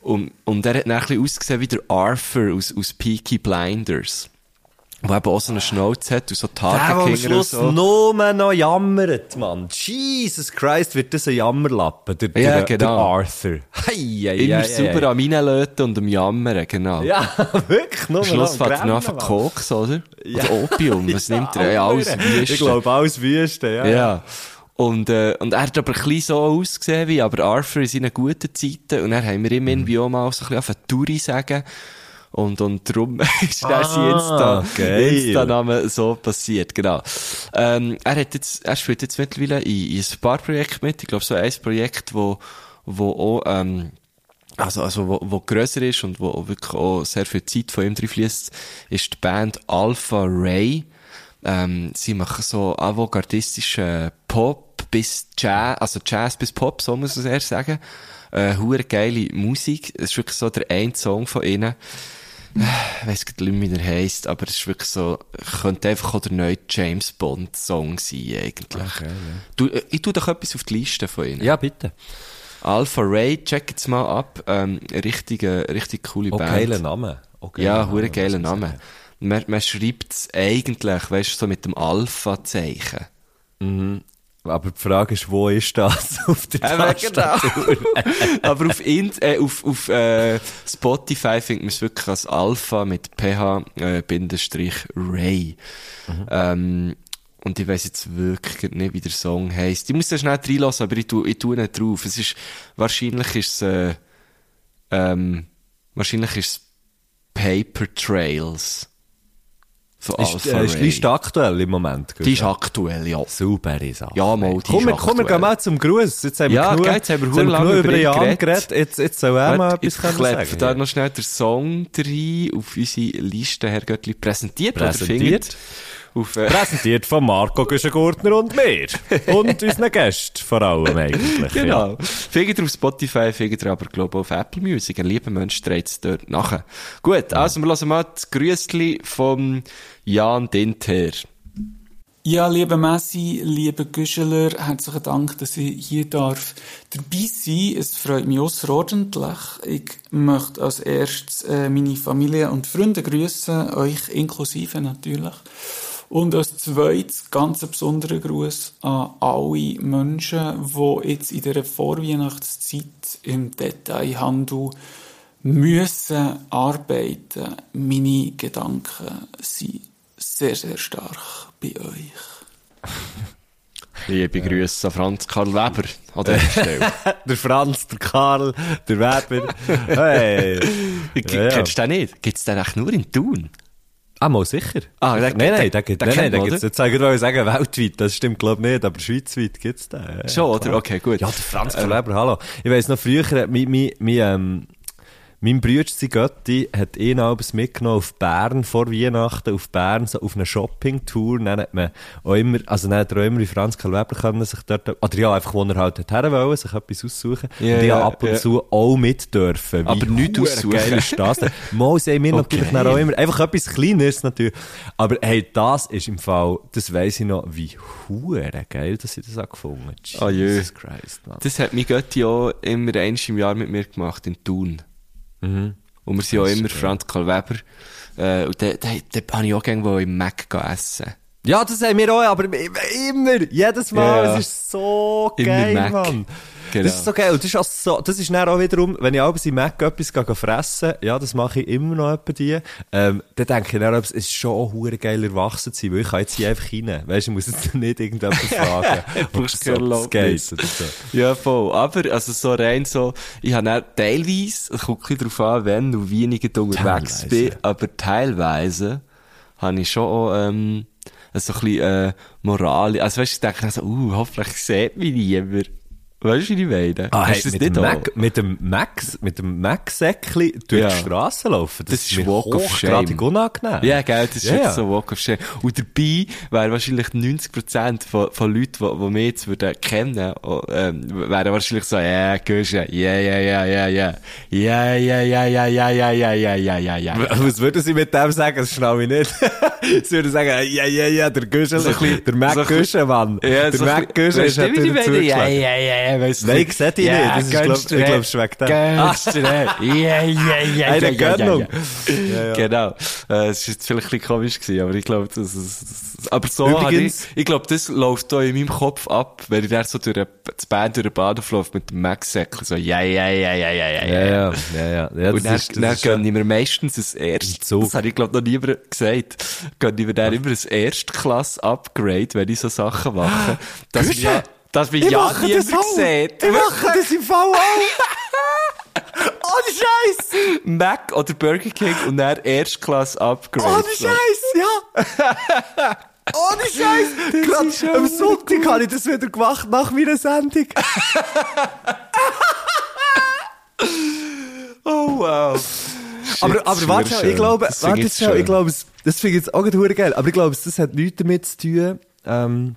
Und, und er hat dann ein bisschen ausgesehen wie der Arthur aus, aus Peaky Blinders. Der eben auch so einen Schnauz hat und so Der, der am Schluss so. nur noch jammert, Mann. Jesus Christ, wird das ein Jammerlappen, der, Ja, der, genau. der Arthur. Hei, hei, Immer hei, sauber hei. am Reinlöten und am Jammern, genau. Ja, (laughs) wirklich, nur Am Schluss noch am fährt er noch Mann. Koks, oder? Ja. Oder Opium, (laughs) was nimmt er? Ja, alles. Wüste. Ich glaube, alles Wüste, ja. Ja. Und, äh, und er hat aber ein bisschen so ausgesehen wie aber Arthur in seinen guten Zeiten. Und dann haben wir ihm Mhm. irgendwie auch mal so ein bisschen auf eine Touri sagen. Und, und darum (laughs) ist dann sein Ah, Insta, geil. Insta-Name so passiert, genau. Ähm, er hat jetzt, er spielt jetzt mittlerweile in, in ein paar Projekten mit. Ich glaube, so ein Projekt, wo, wo auch, ähm, also, also, wo, wo grösser ist und wo auch wirklich auch sehr viel Zeit von ihm drin fließt, ist die Band Alpha Ray. Ähm, sie machen so avantgardistischen Pop bis Jazz, also Jazz bis Pop, so muss man es eher sagen. Äh, geile Musik. Es ist wirklich so der ein Song von ihnen. Ich weiss nicht, wie er heisst, aber es ist wirklich so, könnte einfach auch der neue James Bond Song sein, eigentlich. Du, äh, ich tu doch etwas auf die Liste von ihnen. Ja, bitte. Alpha Ray, check jetzt mal ab. Ähm, richtige, richtig coole Oh, Band. geiler Name. Oh, geiler Ja, hure geiler Name. Man, man schreibt es eigentlich, weißt du, so mit dem Alpha-Zeichen. Aber die Frage ist, wo ist das (laughs) auf der Tastatur? (laughs) Aber auf, Int, äh, auf, auf äh, Spotify findet man es wirklich als Alpha mit ph äh, Ray. Ähm, und ich weiss jetzt wirklich nicht, wie der Song heisst. Ich muss da schnell reinlassen, aber ich tu, ich nicht drauf. Es ist, wahrscheinlich ist es, äh, ähm, wahrscheinlich ist es Paper Trails. Von Ist, Alpha äh, ist die. Liste aktuell im Moment? Die ist aktuell, ja. Super Sache. Ja, mal, die Komm, ist wir, komm, wir gehen mal zum Gruß. Jetzt haben wir Ja, genug, jetzt haben wir jetzt haben wir genug über Jan geredet. Jetzt, jetzt soll er mal etwas können klebt sagen. da noch schnell der Song rein auf unsere Liste, Herr Göttli, präsentiert, Präsentiert. findet. Auf, äh, Präsentiert von Marco Güschengurtner und mir. Und unseren Gästen vor allem eigentlich. Ja. genau. Findet ihr auf Spotify, findet ihr aber, glaube auf Apple Music. Ein lieber Mensch dreht es dort nachher. Gut, also wir hören mal das Grüßli vom Jan Dinter. Ja, lieber Messi, lieber Güscheler, herzlichen Dank, dass ich hier darf dabei sein. Es freut mich außerordentlich. Ich möchte als erstes äh, meine Familie und Freunde grüßen, euch inklusive natürlich. Und als zweites ganz besonderen Gruß an alle Menschen, die jetzt in dieser Vorweihnachtszeit im Detailhandel müssen arbeiten. Meine Gedanken sind sehr, sehr stark bei euch. Liebe Grüße an Franz Karl Weber an dieser (laughs) Stelle. Der Franz, der Karl, der Weber. Hey. Ja, ja. Kennst du den nicht? Gibt es den echt nur in Thun? Ah, mal sicher. Ah, der- nein, nein, der- der, gibt, der nein, der man, gibt's, jetzt sagen wir sagen, weltweit, das stimmt glaub nicht, aber schweizweit gibt's den. Ja, Schon, oder? klar. Okay, gut. Ja, der Franz äh, Leber, hallo. Ich weiss noch früher, mein, mein, mein, ähm, mein Bruder, sein Götti, hat ihn abends mitgenommen auf Bern vor Weihnachten, auf Bern, so auf eine Shopping-Tour. Dann hat man auch immer, also dann hat er auch immer wie Franz Karl Weber können sich dort, oder ja, einfach, wo er halt hat her wollen, sich etwas aussuchen. Ja, und ich habe ab und ja. zu auch mit dürfen. Wie Aber nichts hure aussuchen. geil ist das denn? Mal sehen wir natürlich Okay. dann auch immer, einfach etwas Kleineres natürlich. Aber hey, das ist im Fall, das weiss ich noch, wie hure geil, dass ich das auch gefunden habe. Jö. Jesus Christ, Mann. Das hat mein Götti auch immer eins im Jahr mit mir gemacht, in Thun. Mhm. Und wir sind auch immer Franz Karl Weber. Äh, und da, da, da habe ich auch irgendwo im Mac essen. Ja, das haben wir auch, aber immer, jedes Mal, Ja. es ist so geil. Mann. Genau. Das ist so geil. Und das ist, auch so, das ist dann auch wiederum, wenn ich abends im Mac etwas gehe, fressen, ja, das mache ich immer noch etwa die, ähm, dann denke ich dann, es ist schon hure geil erwachsen zu sein, weil ich kann jetzt hier einfach rein. Weißt du, ich muss jetzt (laughs) nicht irgendetwas (laughs) fragen. Du brauchst keine Erlaubnis. so. Ja, voll. Aber, also so rein so, ich habe dann teilweise, es kommt ein darauf an, wenn ich gerade unterwegs Teilweise. bin, aber teilweise habe ich schon auch, ähm, so ein bisschen, äh, Moral, also weißt du, ich denke so, uh, hoffentlich sieht mich niemand. Weißt du, ich meine? Ah, hey, mit, dem? Mac, mit dem Max, mit dem Mac-Säckli durch Ja. die Straße laufen, das, Das ist Walk of Shame. unangenehm. Ja, gell, das ist Ja, ja. so Walk of Shame. Und dabei wären wahrscheinlich 90% von, von Leuten, die, die mich jetzt würden kennen, oh, ähm, wären wahrscheinlich so, ja, Guschen, ja, ja, ja, ja, ja, ja, ja, ja, ja, ja, ja, ja, ja, ja, ja, ja. Was würden sie mit dem sagen? Das schnau ich nicht. sie würden sagen, ja, ja, ja, der Güschel, So der Mac so ein bisschen- Güschel, Mann. Ja, der so Mac Güschel ist? Ja, zugeschlagen. ja, ja, ja, weißt du. Nein, ich seh dich nicht. Das ist, glaub- ich glaub, es schmeckt dem. Gönnst du nicht. Ja, ja, ja, Eine ja, ja, ja, Gönnung. ja. Genau. Äh, es ist jetzt vielleicht ein bisschen komisch gewesen, aber ich glaube, das, das, das, aber so habe ich, Übrigens- ich glaube, das läuft da in meinem Kopf ab, wenn ich da so durch eine- das Band durch den Bahnhof laufe mit dem Max-Säckchen, so, ja, ja, ja, ja, ja, ja, Ja, ja, ja, ja. ja Und dann, dann gönne ich mir meistens ein erst, Zug. das habe ich glaube noch niemand gesagt, gönne ich mir dann immer ein Erstklass-Upgrade, wenn ich so Sachen mache, dass ich ja, dass mich ja niemand sieht. Ich mache das im Fall auch. (laughs) Ohne Scheiß. Mac oder Burger King und dann Erstklass-Upgrade. Ohne So. Scheiß, ja. Ohne Scheiß. Gerade am Sonntag habe ich das wieder gemacht nach meiner Sendung. (laughs) Oh, wow. Aber, aber warte, schön. ich glaube, Das finde warte ich ich glaube, das finde ich jetzt auch geil, aber ich glaube, das hat nichts damit zu tun, ähm,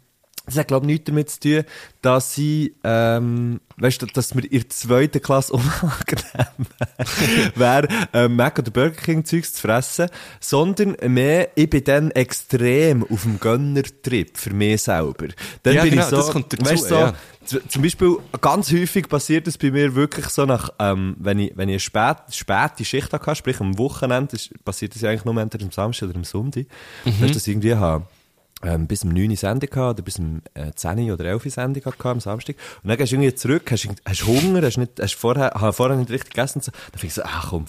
das hat, glaube ich, nichts damit zu tun, dass sie, ähm, weißt du, dass mir in der zweiten Klasse (laughs) unangenehm wäre, ähm, Mac oder Burger King Zeugs zu fressen, sondern mehr, ich bin dann extrem auf dem Gönner-Trip für mich selber. Dann Ja, bin genau, ich so, das kommt dazu, weißt, so, ja. Zum Beispiel, ganz häufig passiert es bei mir wirklich so nach, ähm, wenn ich, wenn ich eine spät, späte Schicht hatte, sprich am Wochenende, das passiert das ja eigentlich nur entweder am Samstag oder am Sonntag, Mhm. dass ich das irgendwie habe. Ähm, bis um 9 Uhr Sendung gehabt, oder bis um äh, 10 oder 11 Uhr Sendung gehabt am Samstag. Und dann gehst du irgendwie zurück, hast, hast Hunger, hast, nicht, hast vorher, hab vorher nicht richtig gegessen. So. Dann finde ich so, ach komm,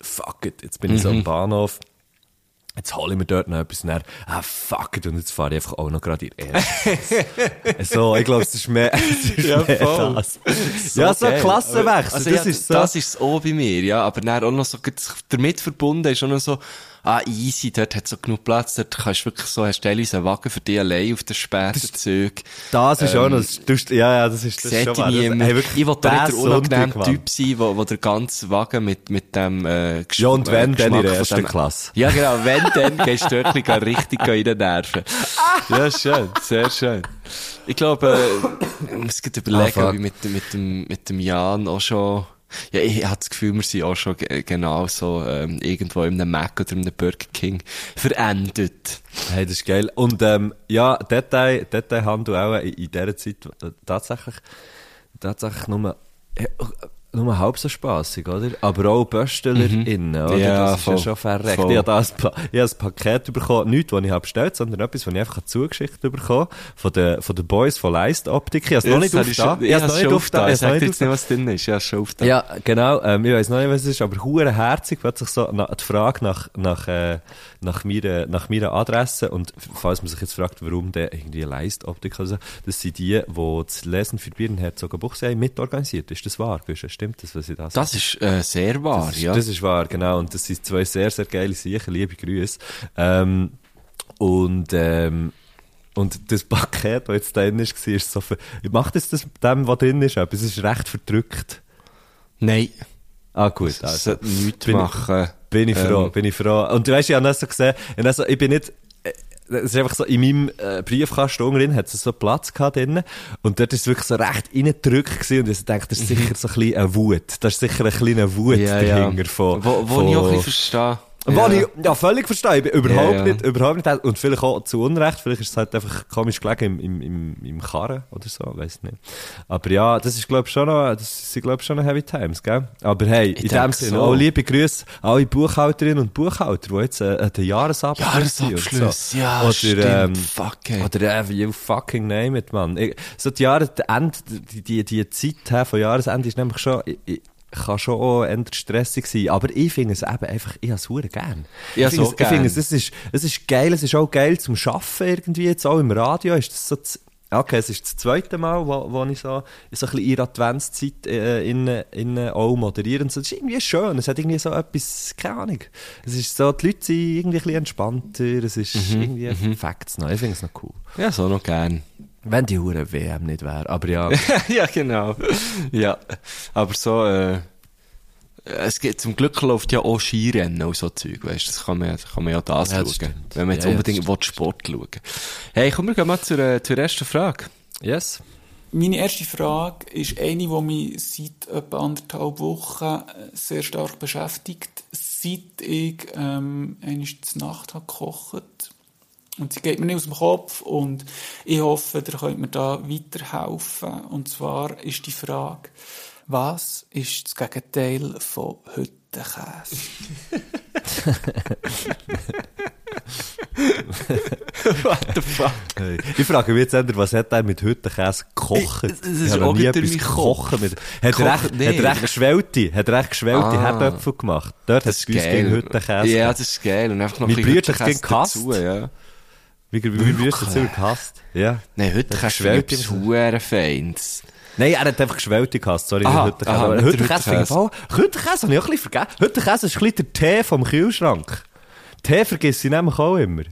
fuck it, jetzt bin ich so Mhm. am Bahnhof. Jetzt hole ich mir dort noch etwas dann, ah, fuck it, und jetzt fahre ich einfach auch noch gerade in erste. (laughs) so, ich glaube, es ist mehr, (laughs) es ist Ja, mehr voll. das. ja, so geil. Klassenwechsel, Also, das ja, ist so. Das ist auch bei mir, ja. Aber dann auch noch so, damit verbunden ist auch noch so, ah, easy, dort hat so genug Platz, dort kannst du wirklich so, hast teilweise einen Wagen für dich allein auf den späten Zügen. das ist auch noch, das, du, ja, ja, das ist, das ist schon ich wahr. Das- niemand. hey, wirklich, ich will da nicht der unangenehme Mann. Typ sein, wo, wo der ganze Wagen mit, mit dem, äh, Gesch- Ja, und wenn, äh, dann in Geschmack der ersten Klasse. Ja, genau, wenn, dann gehst du dort ein bisschen richtig reinnerven. (laughs) Ja, schön, sehr schön. Ich glaube, äh, ich muss gerade Ah, überlegen, fuck. ob ich mit, dem- mit dem, mit dem Jan auch schon, ja, ich habe das Gefühl, wir sind auch schon ge- genau so, ähm, irgendwo in einem Mac oder in einem Burger King verendet. Hey, das ist geil. Und, ähm, ja, Detail, Detailhandel auch in, in dieser Zeit äh, tatsächlich, tatsächlich nur, äh, nur halb so spassig, oder? Aber auch BöstellerInnen, oder? Mhm. Ja, das ist voll. ja schon verreckt. Voll. Ich habe da ein, pa ich habe Paket bekommen, nichts, das ich habe bestellt, sondern etwas, das ich einfach zugeschickt bekommen von den, von den Boys von Leist Optik. Ich habe es noch nicht Das habe ich aufgetan. Ich Ich habe es habe noch nicht aufgetan. Ich Ich habe sag es dir noch jetzt nicht, was drin ist. Ja, schon aufgetan. ja, genau. Ähm, ich weiß noch nicht, was es ist, aber hure herzig. Plötzlich so na, die Frage nach, nach, äh, nach, meiner, nach meiner Adresse. Und falls man sich jetzt fragt, warum der irgendwie Leistoptik oder so, das sind die, die das Lesen für Birnherzogenbuchsee haben mitorganisiert. Ist das wahr? Stimmt das, was ich da sage? Das ist, äh, sehr wahr, Das ist, ja. das ist wahr, genau. Und das sind zwei sehr, sehr geile Sachen. Liebe Grüße. Ähm, und, ähm, und das Paket, das jetzt drin ist, war so für, macht jetzt das dem, was drin ist, aber es ist recht verdrückt. Nein. Ah, gut. Das Also, nichts bin ich- machen. Bin ich froh, Ähm, bin ich froh. Und du weißt, ich habe das so gesehen, ich, habe so, ich bin nicht, äh, es ist einfach so, in meinem äh, Briefkasten drin hat es so Platz gehabt drin. Und dort ist es wirklich so recht reingedrückt gewesen. Und ich denke, das ist sicher so ein bisschen eine Wut. Das ist sicher ein kleiner Wut ja, ja. dahinter von, Wo, wo von, ich auch ein bisschen verstehe. Was Ja. ich ja völlig verstehe, ich bin überhaupt Ja, ja. nicht, überhaupt nicht, und vielleicht auch zu Unrecht, vielleicht ist es halt einfach komisch gelegen im, im, im, im Karren oder so, weiss nicht. Aber ja, das ist glaub ich schon noch, das sind glaub ich schon noch Heavy Times, gell? Aber hey, in denke dem Sinne, so. auch liebe Grüße an alle Buchhalterinnen und Buchhalter, die jetzt äh, den Jahresabschluss Jahresabschluss, so. ja, oder, stimmt, ähm, fuck, ey. Oder äh, you fucking name it, man. Ich, so die Jahre, die, End, die, die, die Zeit von Jahresende ist nämlich schon, ich, ich, kann schon auch stressig sein, aber ich finde es eben einfach, ich habe es verdammt gern. Ich finde so es, ich finde es, es ist, es ist geil, es ist auch geil zum Schaffen irgendwie, jetzt auch im Radio ist das so, das, okay, es ist das zweite Mal, wo, wo ich so, so ein bisschen in Adventszeit äh, in, in, auch moderiere und so, das ist irgendwie schön, es hat irgendwie so etwas, keine Ahnung, es ist so, die Leute sind irgendwie ein bisschen entspannter, es ist Mhm, irgendwie Facts noch, ich finde es noch cool. Ja, so noch gern. Wenn die Hure WM nicht wäre, aber ja. (laughs) ja, genau. Ja, aber so, äh, es geht, zum Glück läuft ja auch Skirennen und so Zeug, weißt du, das kann man, ja- kann man ja das Ja, schauen. das stimmt. wenn man jetzt Ja, unbedingt will, Sport schauen Hey, komm, wir gehen mal zur, äh, zur ersten Frage. yes. Meine erste Frage ist eine, die mich seit etwa anderthalb Wochen äh, sehr stark beschäftigt, seit ich ähm, zur Nacht habe gekocht. Und sie geht mir nicht aus dem Kopf und ich hoffe, ihr könnt mir da weiterhelfen. Und zwar ist die Frage, was ist das Gegenteil von Hüttenkäse? (laughs) What the fuck? Hey. Ich frage mich jetzt endlich, was hat er mit Hüttenkäse gekocht? Ich- es ist ich habe nie etwas gekocht mit. Hat er echt, nee. hat er echt geschwellte, hat er echt geschwellte Ah. Herdöpfel gemacht? Dort hat Das es uns gegen geil. Hüttenkäse. Ja, das ist geil. Und einfach noch Mein ein bisschen Hüttenkäse dazu, ja. Wie, wie, wie wirst du dazu gehasst? Ja. Nein, heute Das kannst du etwas im- huere Feins. Nein, er hat einfach geschwellte gehasst, sorry, Aha, Hüttenkäse. aha, Aber Hüttenkäse finde ich voll, Hüttenkäse habe ich auch ein bisschen vergessen. Hüttenkäse ist ein bisschen der Tee vom Kühlschrank. Tee vergesse ich nämlich auch immer.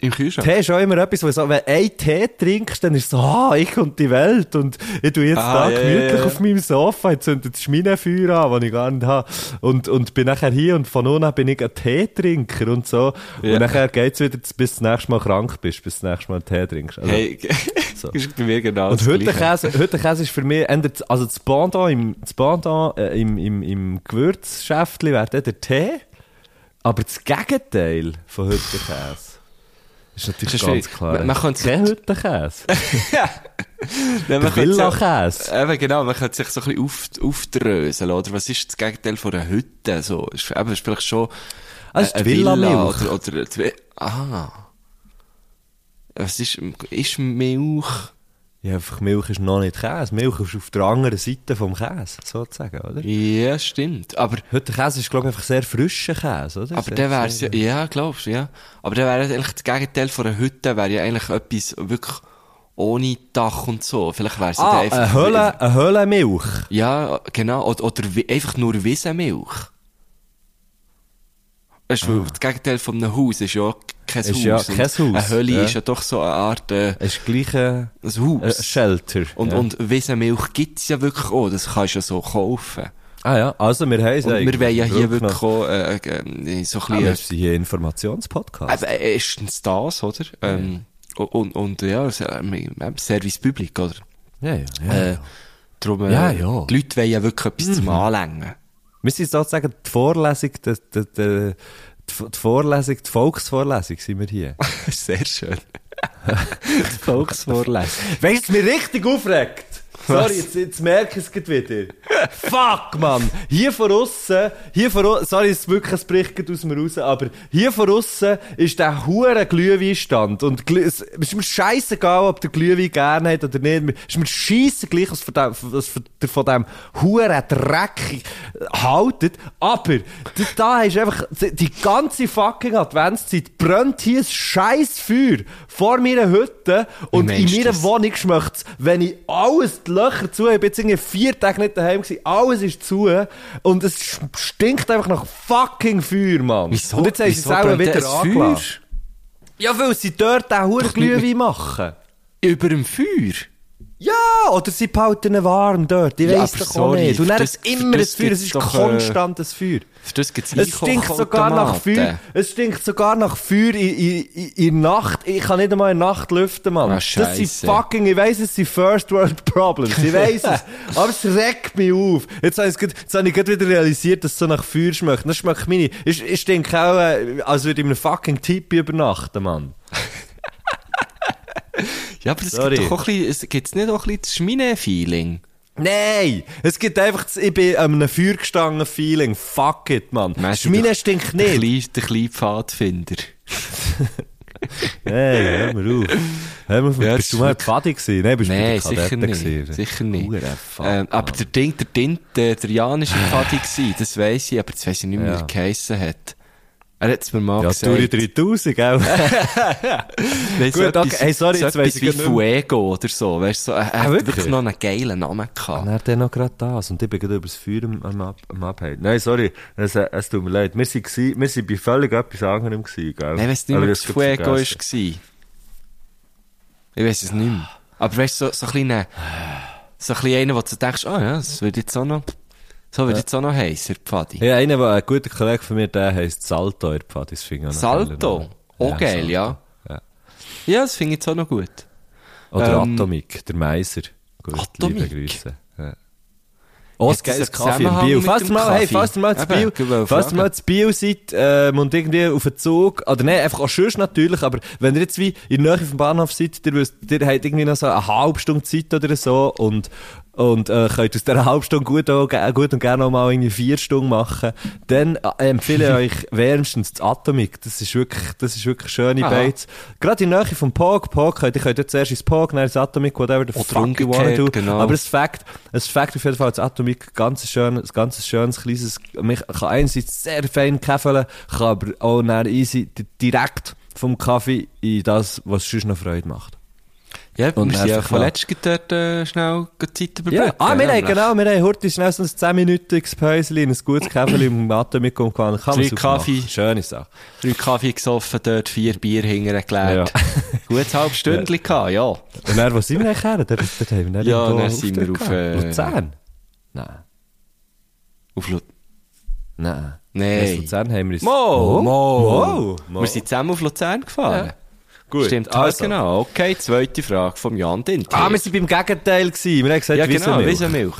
Im Kühlschrank? Tee ist auch immer etwas, wo so, wenn du einen Tee trinkst, dann ist es so, ah, ich und die Welt. Und ich tue jetzt Ah, da ja, gemütlich ja. auf meinem Sofa, jetzt zündet das Schminenfeuer an, das ich gar nicht habe. Und, und bin nachher hier und von nun an bin ich ein Teetrinker und so. Ja. Und nachher geht's wieder, bis du das nächste Mal krank bist, bis du das nächste Mal Tee trinkst. Also, Hey, (laughs) So. (laughs) ist bei mir genau und. Hüttenkäse, Hüttenkäse ist für mich, also das Pendant im, das Pendant, äh, im, im, im Gewürzschäftli wäre der Tee. Aber das Gegenteil von Hüttenkäse ist natürlich ist ganz klar. Man- (laughs) man könnte- Kein Hüttenkäse. Nein, Der man ja- Villakäse. Eben, genau, man könnte sich so ein bisschen auf, aufdröseln, oder? Was ist das Gegenteil von einer Hütte? So, ist, eben, ist vielleicht schon, Ah, äh, die eine Villamilch. Oder, oder, die Vi- ah. Was ist, ist Milch? Ja, einfach Milch ist noch nicht Käse. Milch ist auf der anderen Seite vom Käse, sozusagen, oder? Ja, stimmt. Aber, Hüttenkäse ist, glaube ich, einfach sehr frischer Käse, oder? aber der wär's sehr- ja, ja, glaubst du, ja. Aber der wäre eigentlich das Gegenteil von einer Hütte, wäre ja eigentlich etwas wirklich ohne Dach und so. Vielleicht wär's ja Ah, eine einfach, eine Höhlenmilch. Ja, genau. Oder, oder einfach nur Wiesenmilch. Du, weil das Gegenteil von einem Haus ist ja kein Ah. Ist Haus. ja kein Haus, Eine Höhle ja. ist ja doch so eine Art, äh, Es ist gleich ein, ein ein Haus. Shelter. und, ja. und Wiesenmilch gibt's ja wirklich auch. Das kannst du ja so kaufen. Ah ja, also wir haben es Und wir eigentlich. wollen ja hier Wirklich auch, äh, äh, so ein Ah, wir bisschen, sind hier Informationspodcast. äh, äh, erstens das, oder? Ähm, und, und, ja, äh, Service Public, oder? ja, ja, ja. Äh, darum, äh, Ja, ja. die Leute wollen ja wirklich etwas zum Anlängen. Wir sind sozusagen die Vorlesung, die, die, die, die, Vorlesung, die Volksvorlesung sind wir hier. (laughs) Sehr schön. (laughs) die Volksvorlesung. Weißt du, mich richtig aufregt? Sorry, jetzt, jetzt merke ich es wieder. (laughs) Fuck, Mann! Hier von aussen, hier von sorry, es ist wirklich, es bricht grad aus mir raus, aber hier von aussen ist der hure Glühweinstand. Und Glüh- es ist mir scheißegal, ob der Glühwein gerne hat oder nicht. Es ist mir scheisse gleich, was von dem, was von der- von dem hure Dreck haltet. Aber, da, da ist einfach, die ganze fucking Adventszeit brennt hier ein scheiß Feuer vor meiner Hütte und in meiner das? Wohnung schmeckt's, wenn ich alles die Löcher zu, ich bin jetzt irgendwie vier Tage nicht daheim gewesen, alles ist zu und es stinkt einfach nach fucking Feuer, Mann. Wieso? Und jetzt haben sie es auch wieder angelassen. Ja, weil sie dort auch Glühwein machen. Über dem Feuer? Ja, oder sie behalten ihn warm dort. Ich Ja, weiss doch auch sorry, nicht. Dann für ist das- immer ein das Feuer, es ist doch, äh, konstantes Feuer. Für das gibt's Es stinkt sogar nach Feuer. Es stinkt sogar nach Feuer in, in, in, Nacht. Ich kann nicht einmal in Nacht lüften, Mann. Ah, das sind fucking, ich weiss, es sind First World Problems. Ich weiss es. (laughs) Aber es regt mich auf. Jetzt habe ich, grad- jetzt habe ich gerade wieder realisiert, dass es so nach Feuer schmeckt. Das schmeckt meine. Ich, ich stinke auch, äh, als würde ich in einem fucking Tipi übernachten, Mann. (laughs) Ja, aber es Sorry. gibt doch auch ein bisschen, es gibt's nicht auch ein bisschen das Schmine-Feeling? Nein! Es gibt einfach, das, ich bin an einem Feuer gestanden Feeling. Fuck it. Messi, Schmine der- stinkt Der nicht. kleine, der kleine Pfadfinder. Hey, (laughs) hör mal auf. Hör mal auf. Ja, bist du mal Pfadi gewesen? Nein, bist du Nein, der sicher nicht. gewesen? Sicher nicht. Hure Fuck, Ähm, aber der Ding, der Ding, der, der Jan ist im Pfadi gewesen, das weiss ich, aber das weiss ich nicht mehr, wie Ja. er geheissen hat. Er hat es mir mal Ja, gesagt. Turi 3000, gell? (laughs) Nein, so Gut, okay. etwas- Hey, sorry, so jetzt weiss etwas ich wie nicht. Fuego oder so, weißt du, so, er Ah, hat wirklich? wirklich noch einen geilen Namen gehabt. Und er hat dann noch gerade das. Und ich bin gerade über das Feuer am, am, Ab- am Abhalten. Nein, sorry. Es, es tut mir leid. Wir sind, gsi- wir sind bei völlig etwas anderem gewesen, gell? Nein, weiss nicht Aber mehr, was hab's Fuego war. Ich weiss es nicht mehr. Aber weißt du, so, so ein kleiner, so ein kleiner, wo du denkst, ah ja, das würde jetzt auch noch, so wird jetzt auch noch heissen, Pfadi. Ja, einer, der- ein guter Kollege von mir, der heisst Salto, in Pfadi. Das finde ich Salto? geil. Auch geil, Salto. ja. ja. Ja, das finde ich jetzt auch noch gut. Oder Ähm, Atomik, der Meiser. Gut, Atomik? liebe Grüße. Ja. Oh, das geiles Kaffee Falls dem ihr mal, hey, falls mal zu wollte falls mal zu Biel seid, ähm, und irgendwie auf den Zug, oder nein, einfach auch sonst natürlich, aber wenn ihr jetzt wie in der Nähe vom Bahnhof seid, ihr wisst, ihr habt irgendwie noch so eine halbe Stunde Zeit oder so, und, und, äh, könnt aus dieser halben Stunde gut, auch, gut und gerne auch mal irgendwie vier Stunden machen, dann äh, empfehle ich (laughs) euch wärmstens das Atomik. Das ist wirklich, das ist wirklich schöne Aha. Gerade in der Nähe vom Pog, Pog, könnt, ihr könnt jetzt zuerst ins Pog, dann ins Atomik, whatever the fuck you wanna do. genau. Aber es Fakt, es Fakt auf jeden Fall, das Atomik, ganz schön, ein ganz schönes, kleines, mich kann einerseits sehr fein käfeln, kann aber auch dann easy di- direkt vom Kaffee in das, was sonst noch Freude macht. Ja, Und wir sind ja letztes dort äh, schnell Zeit überbrücken. Ja, ah, wir haben, nämlich. genau, wir haben heute schnell so ein 10-minütiges Päuschen, ein gutes Kaffee im. Kann man Drei Kaffee. Schöne Sache. Drei Kaffee gesoffen dort, vier Bier hinterher. Ja. (laughs) Gutes halb Stündchen gehabt, ja. Und dann, wo sind wir eigentlich her? Dort, dort haben wir Ja, dann sind wir auf, äh, Luzern? Nein. Auf Lu Nein. Nein. In Luzern haben wir uns... Mo, Oh, Mo. Mo. Wir sind zusammen auf Luzern gefahren. Ja. Gut, Stimmt, also. genau. Okay, zweite Frage vom Jan Dinti. Ah, wir sind beim Gegenteil gewesen. Wir haben gesagt, ja, genau, Wiesenmilch.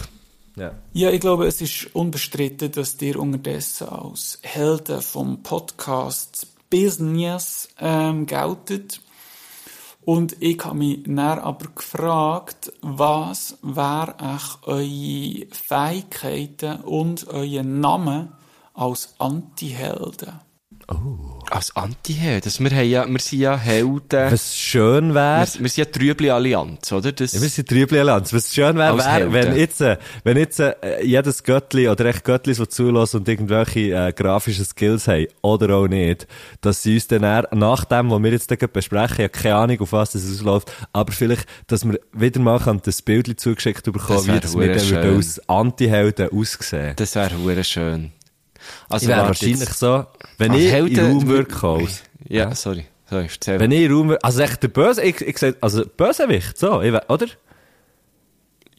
Ja. Ja, ich glaube, es ist unbestritten, dass ihr unterdessen als Helden vom Podcast Business ähm, geltet. Und ich habe mich dann aber gefragt, was wäre echt eure Fähigkeiten und euer Name als Anti-Helden? Als Anti-Held. Also wir, haben ja, wir sind ja Helden. Was schön wäre... wir, wir sind ja Trübli-Allianz, oder? Das, Ja, wir sind Trübli-Allianz. Was schön wäre, wär, wenn jetzt, äh, wenn jetzt äh, jedes Göttli oder echt Göttlis, die zulassen und irgendwelche äh, grafischen Skills haben, oder auch nicht, dass sie uns dann eher, nach dem, was wir jetzt gerade besprechen, ja keine Ahnung, auf was es ausläuft, aber vielleicht, dass wir wieder mal das Bild zugeschickt bekommen, Das wie das wir dann als Anti-Helden aussehen. das wäre schön. Also wahrscheinlich jetzt. so, wenn Als ich in Helden den Raum wür- würde kommen, Ja, sorry. Sorry, wenn ich in Raum also echt der Böse, ich, ich sag, also Bösewicht, so, ich, oder?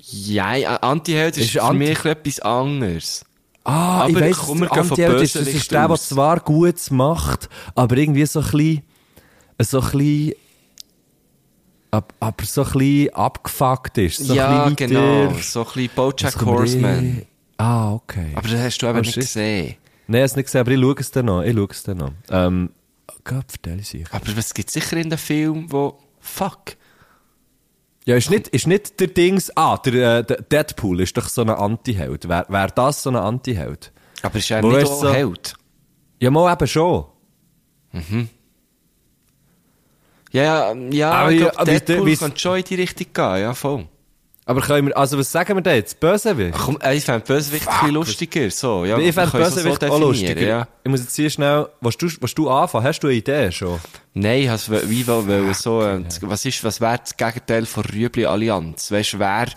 Ja, Anti-Held ist, Ist für Anti- mich etwas anderes. Ah, Aber ich weiss, komm, wir von ist, das ist der, der aus. zwar Gutes macht, aber irgendwie so ein bisschen, so ein bisschen, ab, aber so ein bisschen abgefuckt ist. So ja, ein bisschen genau. So ein bisschen Bojack Horseman. Ah, okay. Aber das hast du eben Oh, nicht shit. gesehen. Nein, ich habe es nicht gesehen, aber ich schaue es dann noch. Ich schaue es dann noch. Ähm, Gott, vertell ich sich. Aber es gibt sicher in den Film, wo, fuck. Ja, ist nicht, ist nicht der Dings, ah, der, äh, der Deadpool ist doch so ein Anti-Held. Wäre wär das so ein Anti-Held? Aber ist er Wo nicht auch so- Held? Ja, mal eben schon. Ja, ja, ja, Aber ich glaube, aber Deadpool wie- könnte schon in die Richtung gehen, ja, voll. Aber können wir, also was sagen wir da jetzt? Bösewicht? Ach, komm, ich fände Bösewicht ein bisschen lustiger, so, ja. ich fände Bösewicht so auch lustiger. Ja. Ich muss jetzt hier schnell, was du, was du anfangen? Hast du eine Idee schon? Nein, ich has wie wollen, so, äh, was ist, was wäre das Gegenteil von Rüebli-Allianz? Weißt du, wer,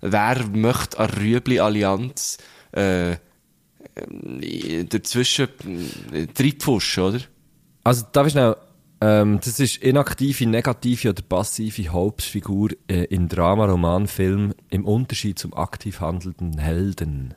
wer möchte an Rüebli-Allianz, äh, äh, dazwischen, äh, reinpfuschen, oder? Also, darf ich schnell, Ähm, das ist inaktive, negative oder passive Hauptfigur äh, in Drama, Roman, Film im Unterschied zum aktiv handelnden Helden.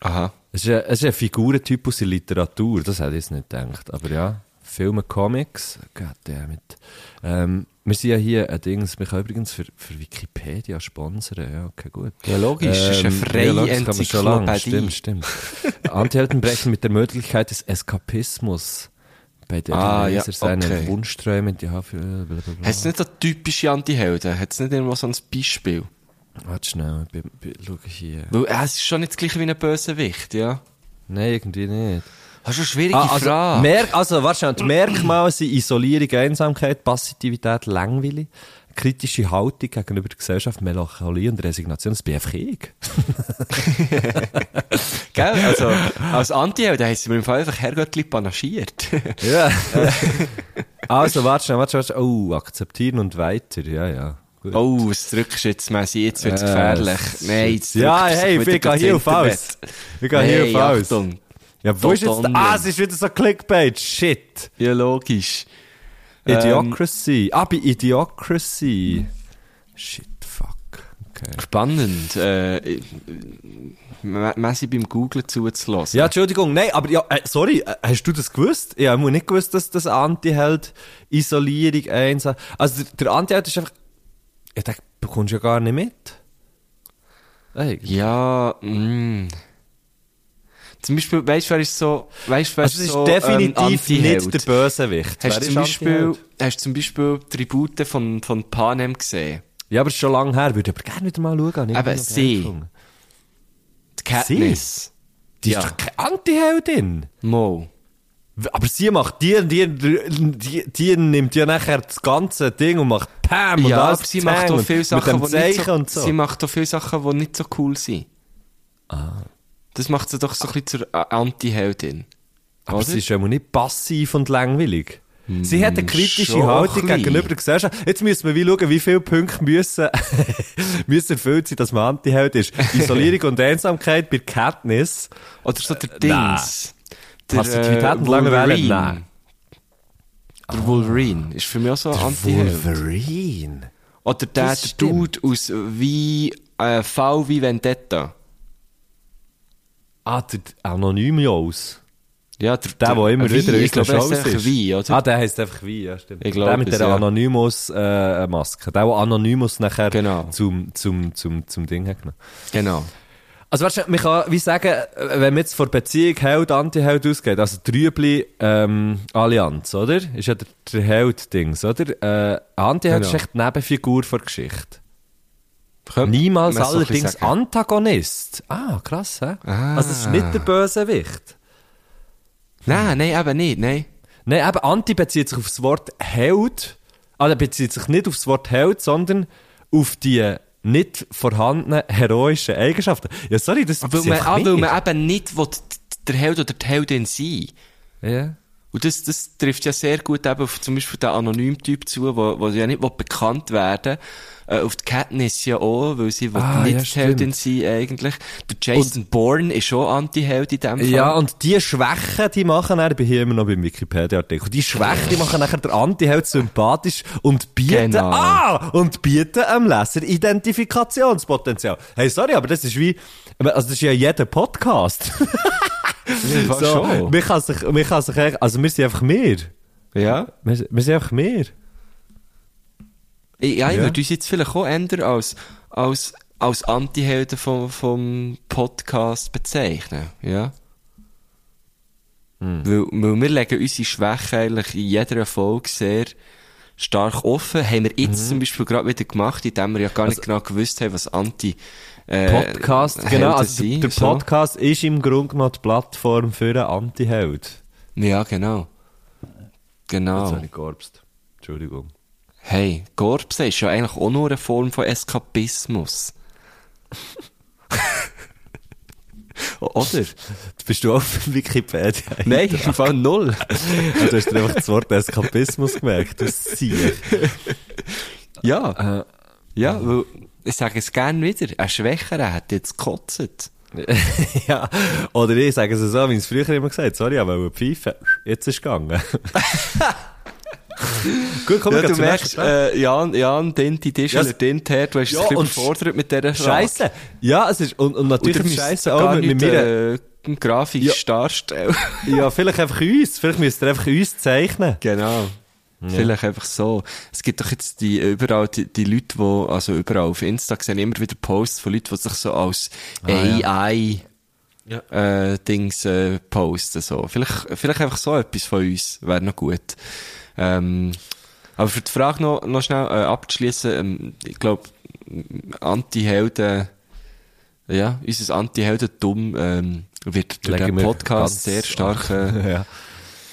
Aha. Es ist, ein, es ist ein Figurentypus in Literatur, das hätte ich jetzt nicht gedacht. Aber ja, Filme, Comics, goddammit. Ähm, wir sind ja hier ein Ding, wir können übrigens für, für Wikipedia sponsern. Ja, okay, gut. Ja, logisch, das ist eine freie ja. Enzyklopädie. Stimmt, stimmt. Antihelden brechen mit der Möglichkeit des Eskapismus, bei der Ah, der ja, Leser seine okay. Wunschträume, die haben blablabla. Hat es nicht so typische Anti-Helden? Hat es nicht irgendwo so ein Beispiel? Warte schnell, ich schau hier. Weil, äh, es ist schon nicht das gleiche wie ein Bösewicht, ja? Nein, irgendwie nicht. Das ist eine schwierige Ah, also, Frage. Merk, also, warte schnell, die Merkmale sind Isolierung, Einsamkeit, Passivität, Langweile, kritische Haltung gegenüber der Gesellschaft, Melancholie und Resignation. Das bin einfach ich. (laughs) Gell? Also, als Anti-Held sie mir im Fall einfach Herrgöttli panaschiert. (laughs) Ja. also, warte schnell, warte, warte. Oh, akzeptieren und weiter. Ja, ja. Gut. oh, was drückst jetzt, Messi? Jetzt wird's Äh, gefährlich. Nein, jetzt Ja, hey, ich gehe hier auf. Internet. Ich gehe hier auf alles. Achtung. Ja, wo ist jetzt, ah, es ist wieder so Clickbait. Shit. Ja, logisch. Ähm, Idiocracy. ah, bei Idiocracy. Shit, fuck. Okay. Spannend, äh, äh, Messi beim Googlen zuzulassen. Ja, Entschuldigung, nein, aber ja, äh, sorry, äh, hast du das gewusst? Ja, ich habe nicht gewusst, dass das Anti-Held Isolierung eins Also der, der Anti-Held ist einfach, ich denke, bekommst du ja gar nicht mit. Ey, Ja, mh. Zum Beispiel, weißt du, wer ist so, weißt du, wer also ist so, definitiv ähm, nicht der Bösewicht. Hast du, zum Beispiel, hast zum Beispiel Tribute von, von Panem gesehen? Ja, aber es ist schon lange her, würde aber gerne wieder mal schauen. Eben, noch sie. gefunden. Die Katniss. Die Ja. ist doch keine Anti-Heldin. Mo. Aber sie macht die, die, die, die nimmt ja nachher das ganze Ding und macht Pam und Ja, alles aber sie macht auch und viele Sachen, die nicht so, und so. sie macht auch viele Sachen, die nicht so cool sind. Das macht sie doch so ein bisschen zur äh, Anti-Heldin. Aber Oder? sie ist ja mal nicht passiv und langweilig. Sie hat eine kritische schon Haltung ein gegenüber der Gesellschaft. Jetzt müssen wir wie schauen, wie viele Punkte müssen, (laughs) müssen erfüllt sein, dass man Anti-Held ist. Isolierung und Einsamkeit bei Katniss. Oder so der Äh, Dings. Der, Passivität und Langeweile? Nein. Der Wolverine ist für mich auch so ein Anti-Held. Wolverine. Oder der, der. Dude aus wie, äh, V wie Vendetta. Ah, der Anonymous. Ja, der, Der, der immer Wie, wieder in glaube, Shows ist. Wie, oder? Ah, der heisst einfach wie, ja, stimmt. Ich glaub der mit der ja. Anonymous-Maske. der, der Anonymous nachher Genau. zum, zum, zum, zum Ding hat genommen. Genau. Also, weißt du, man kann wie sagen, äh, wenn man jetzt von Beziehung Held, Anti-Held ausgeht, also Trübli, ähm, Allianz, oder? Ist ja der, der Held-Dings, oder? Äh, Anti-Held Genau. ist echt die Nebenfigur der Geschichte. Könnte Niemals allerdings. Antagonist. Ah, krass, hä? Ah. Also, es ist nicht der Bösewicht. Nein, nein, eben nicht, nein. Nein, eben Anti bezieht sich auf das Wort Held. Also bezieht sich nicht auf das Wort Held, sondern auf die nicht vorhandenen heroischen Eigenschaften. Ja, sorry, das bezieht man, ah, weil man eben nicht will, der Held oder die Heldin sein Ja. Und das, das trifft ja sehr gut eben auf zum Beispiel den Anonymtyp zu, wo, wo ja nicht will bekannt werden äh, Auf die Katniss ja auch, weil sie Ah, nicht ja, die Heldin sein eigentlich. Der Jason Bourne ist schon Anti-Held in dem Fall. Ja, und die Schwächen, die machen dann, ich bin hier immer noch beim Wikipedia-Artikel, die Schwächen, die machen nachher der Anti-Held sympathisch und bieten, Genau. ah, und bieten am Leser Identifikationspotenzial. Hey, sorry, aber das ist wie, also das ist ja jeder Podcast. (laughs) So, schon. man kann sich, man kann sich, also wir sind einfach mehr. Ja. Wir, wir sind einfach mehr. Ich, ja, ich Ja. würde uns jetzt vielleicht auch ändern als, als, als Anti-Helden vom, vom Podcast bezeichnen, ja. Hm. Weil, weil wir legen unsere Schwächen eigentlich in jeder Folge sehr stark offen. Haben wir jetzt Mhm. zum Beispiel gerade wieder gemacht, indem wir ja gar nicht genau gewusst haben, was Anti, äh, Podcast, Helden genau, also der, sind, der so. Podcast ist im Grunde genommen die Plattform für einen Anti-Held. Ja, genau. Jetzt Genau. habe ich georbst. Entschuldigung. Hey, Gorpse ist ja eigentlich auch nur eine Form von Eskapismus. (laughs) Oder? Bist du auf Wikipedia? (laughs) Nein, im Fall null. (laughs) Also du hast dir einfach das Wort Eskapismus gemerkt, das Sieg. Ja. Ja, weil, ich sage es gern wieder, ein Schwächerer hat jetzt gekotzt. ja, oder ich sage es so, wie ich es früher immer gesagt habe, sorry, aber pfeifen, jetzt ist es gegangen. (laughs) Gut, komm, Ja, du merkst, äh, Jan, Jan, Dinti, Tischler, Ja, Dint her, du hast Ja, es und überfordert mit dieser Frage. Scheiße. Ja, es ist, und, und natürlich müsst Scheiße auch gar mit, mit nicht, mir. äh, grafisch darstellen. (laughs) Ja, vielleicht einfach uns. Vielleicht müsst ihr einfach uns zeichnen. Genau. Vielleicht einfach so. Es gibt doch jetzt die, überall, die, die Leute, die, also überall auf Insta sehen immer wieder Posts von Leuten, die sich so als AI, Ja. äh, Dings, äh, posten, so. Vielleicht, vielleicht einfach so etwas von uns. Wäre noch gut. Ähm, aber für die Frage noch, noch schnell, äh, abzuschließen, ähm, ich glaube, Anti-Helden, ja, unser Anti-Helden-Dumm, ähm, wird durch den Podcast sehr stark, äh, (laughs) ja.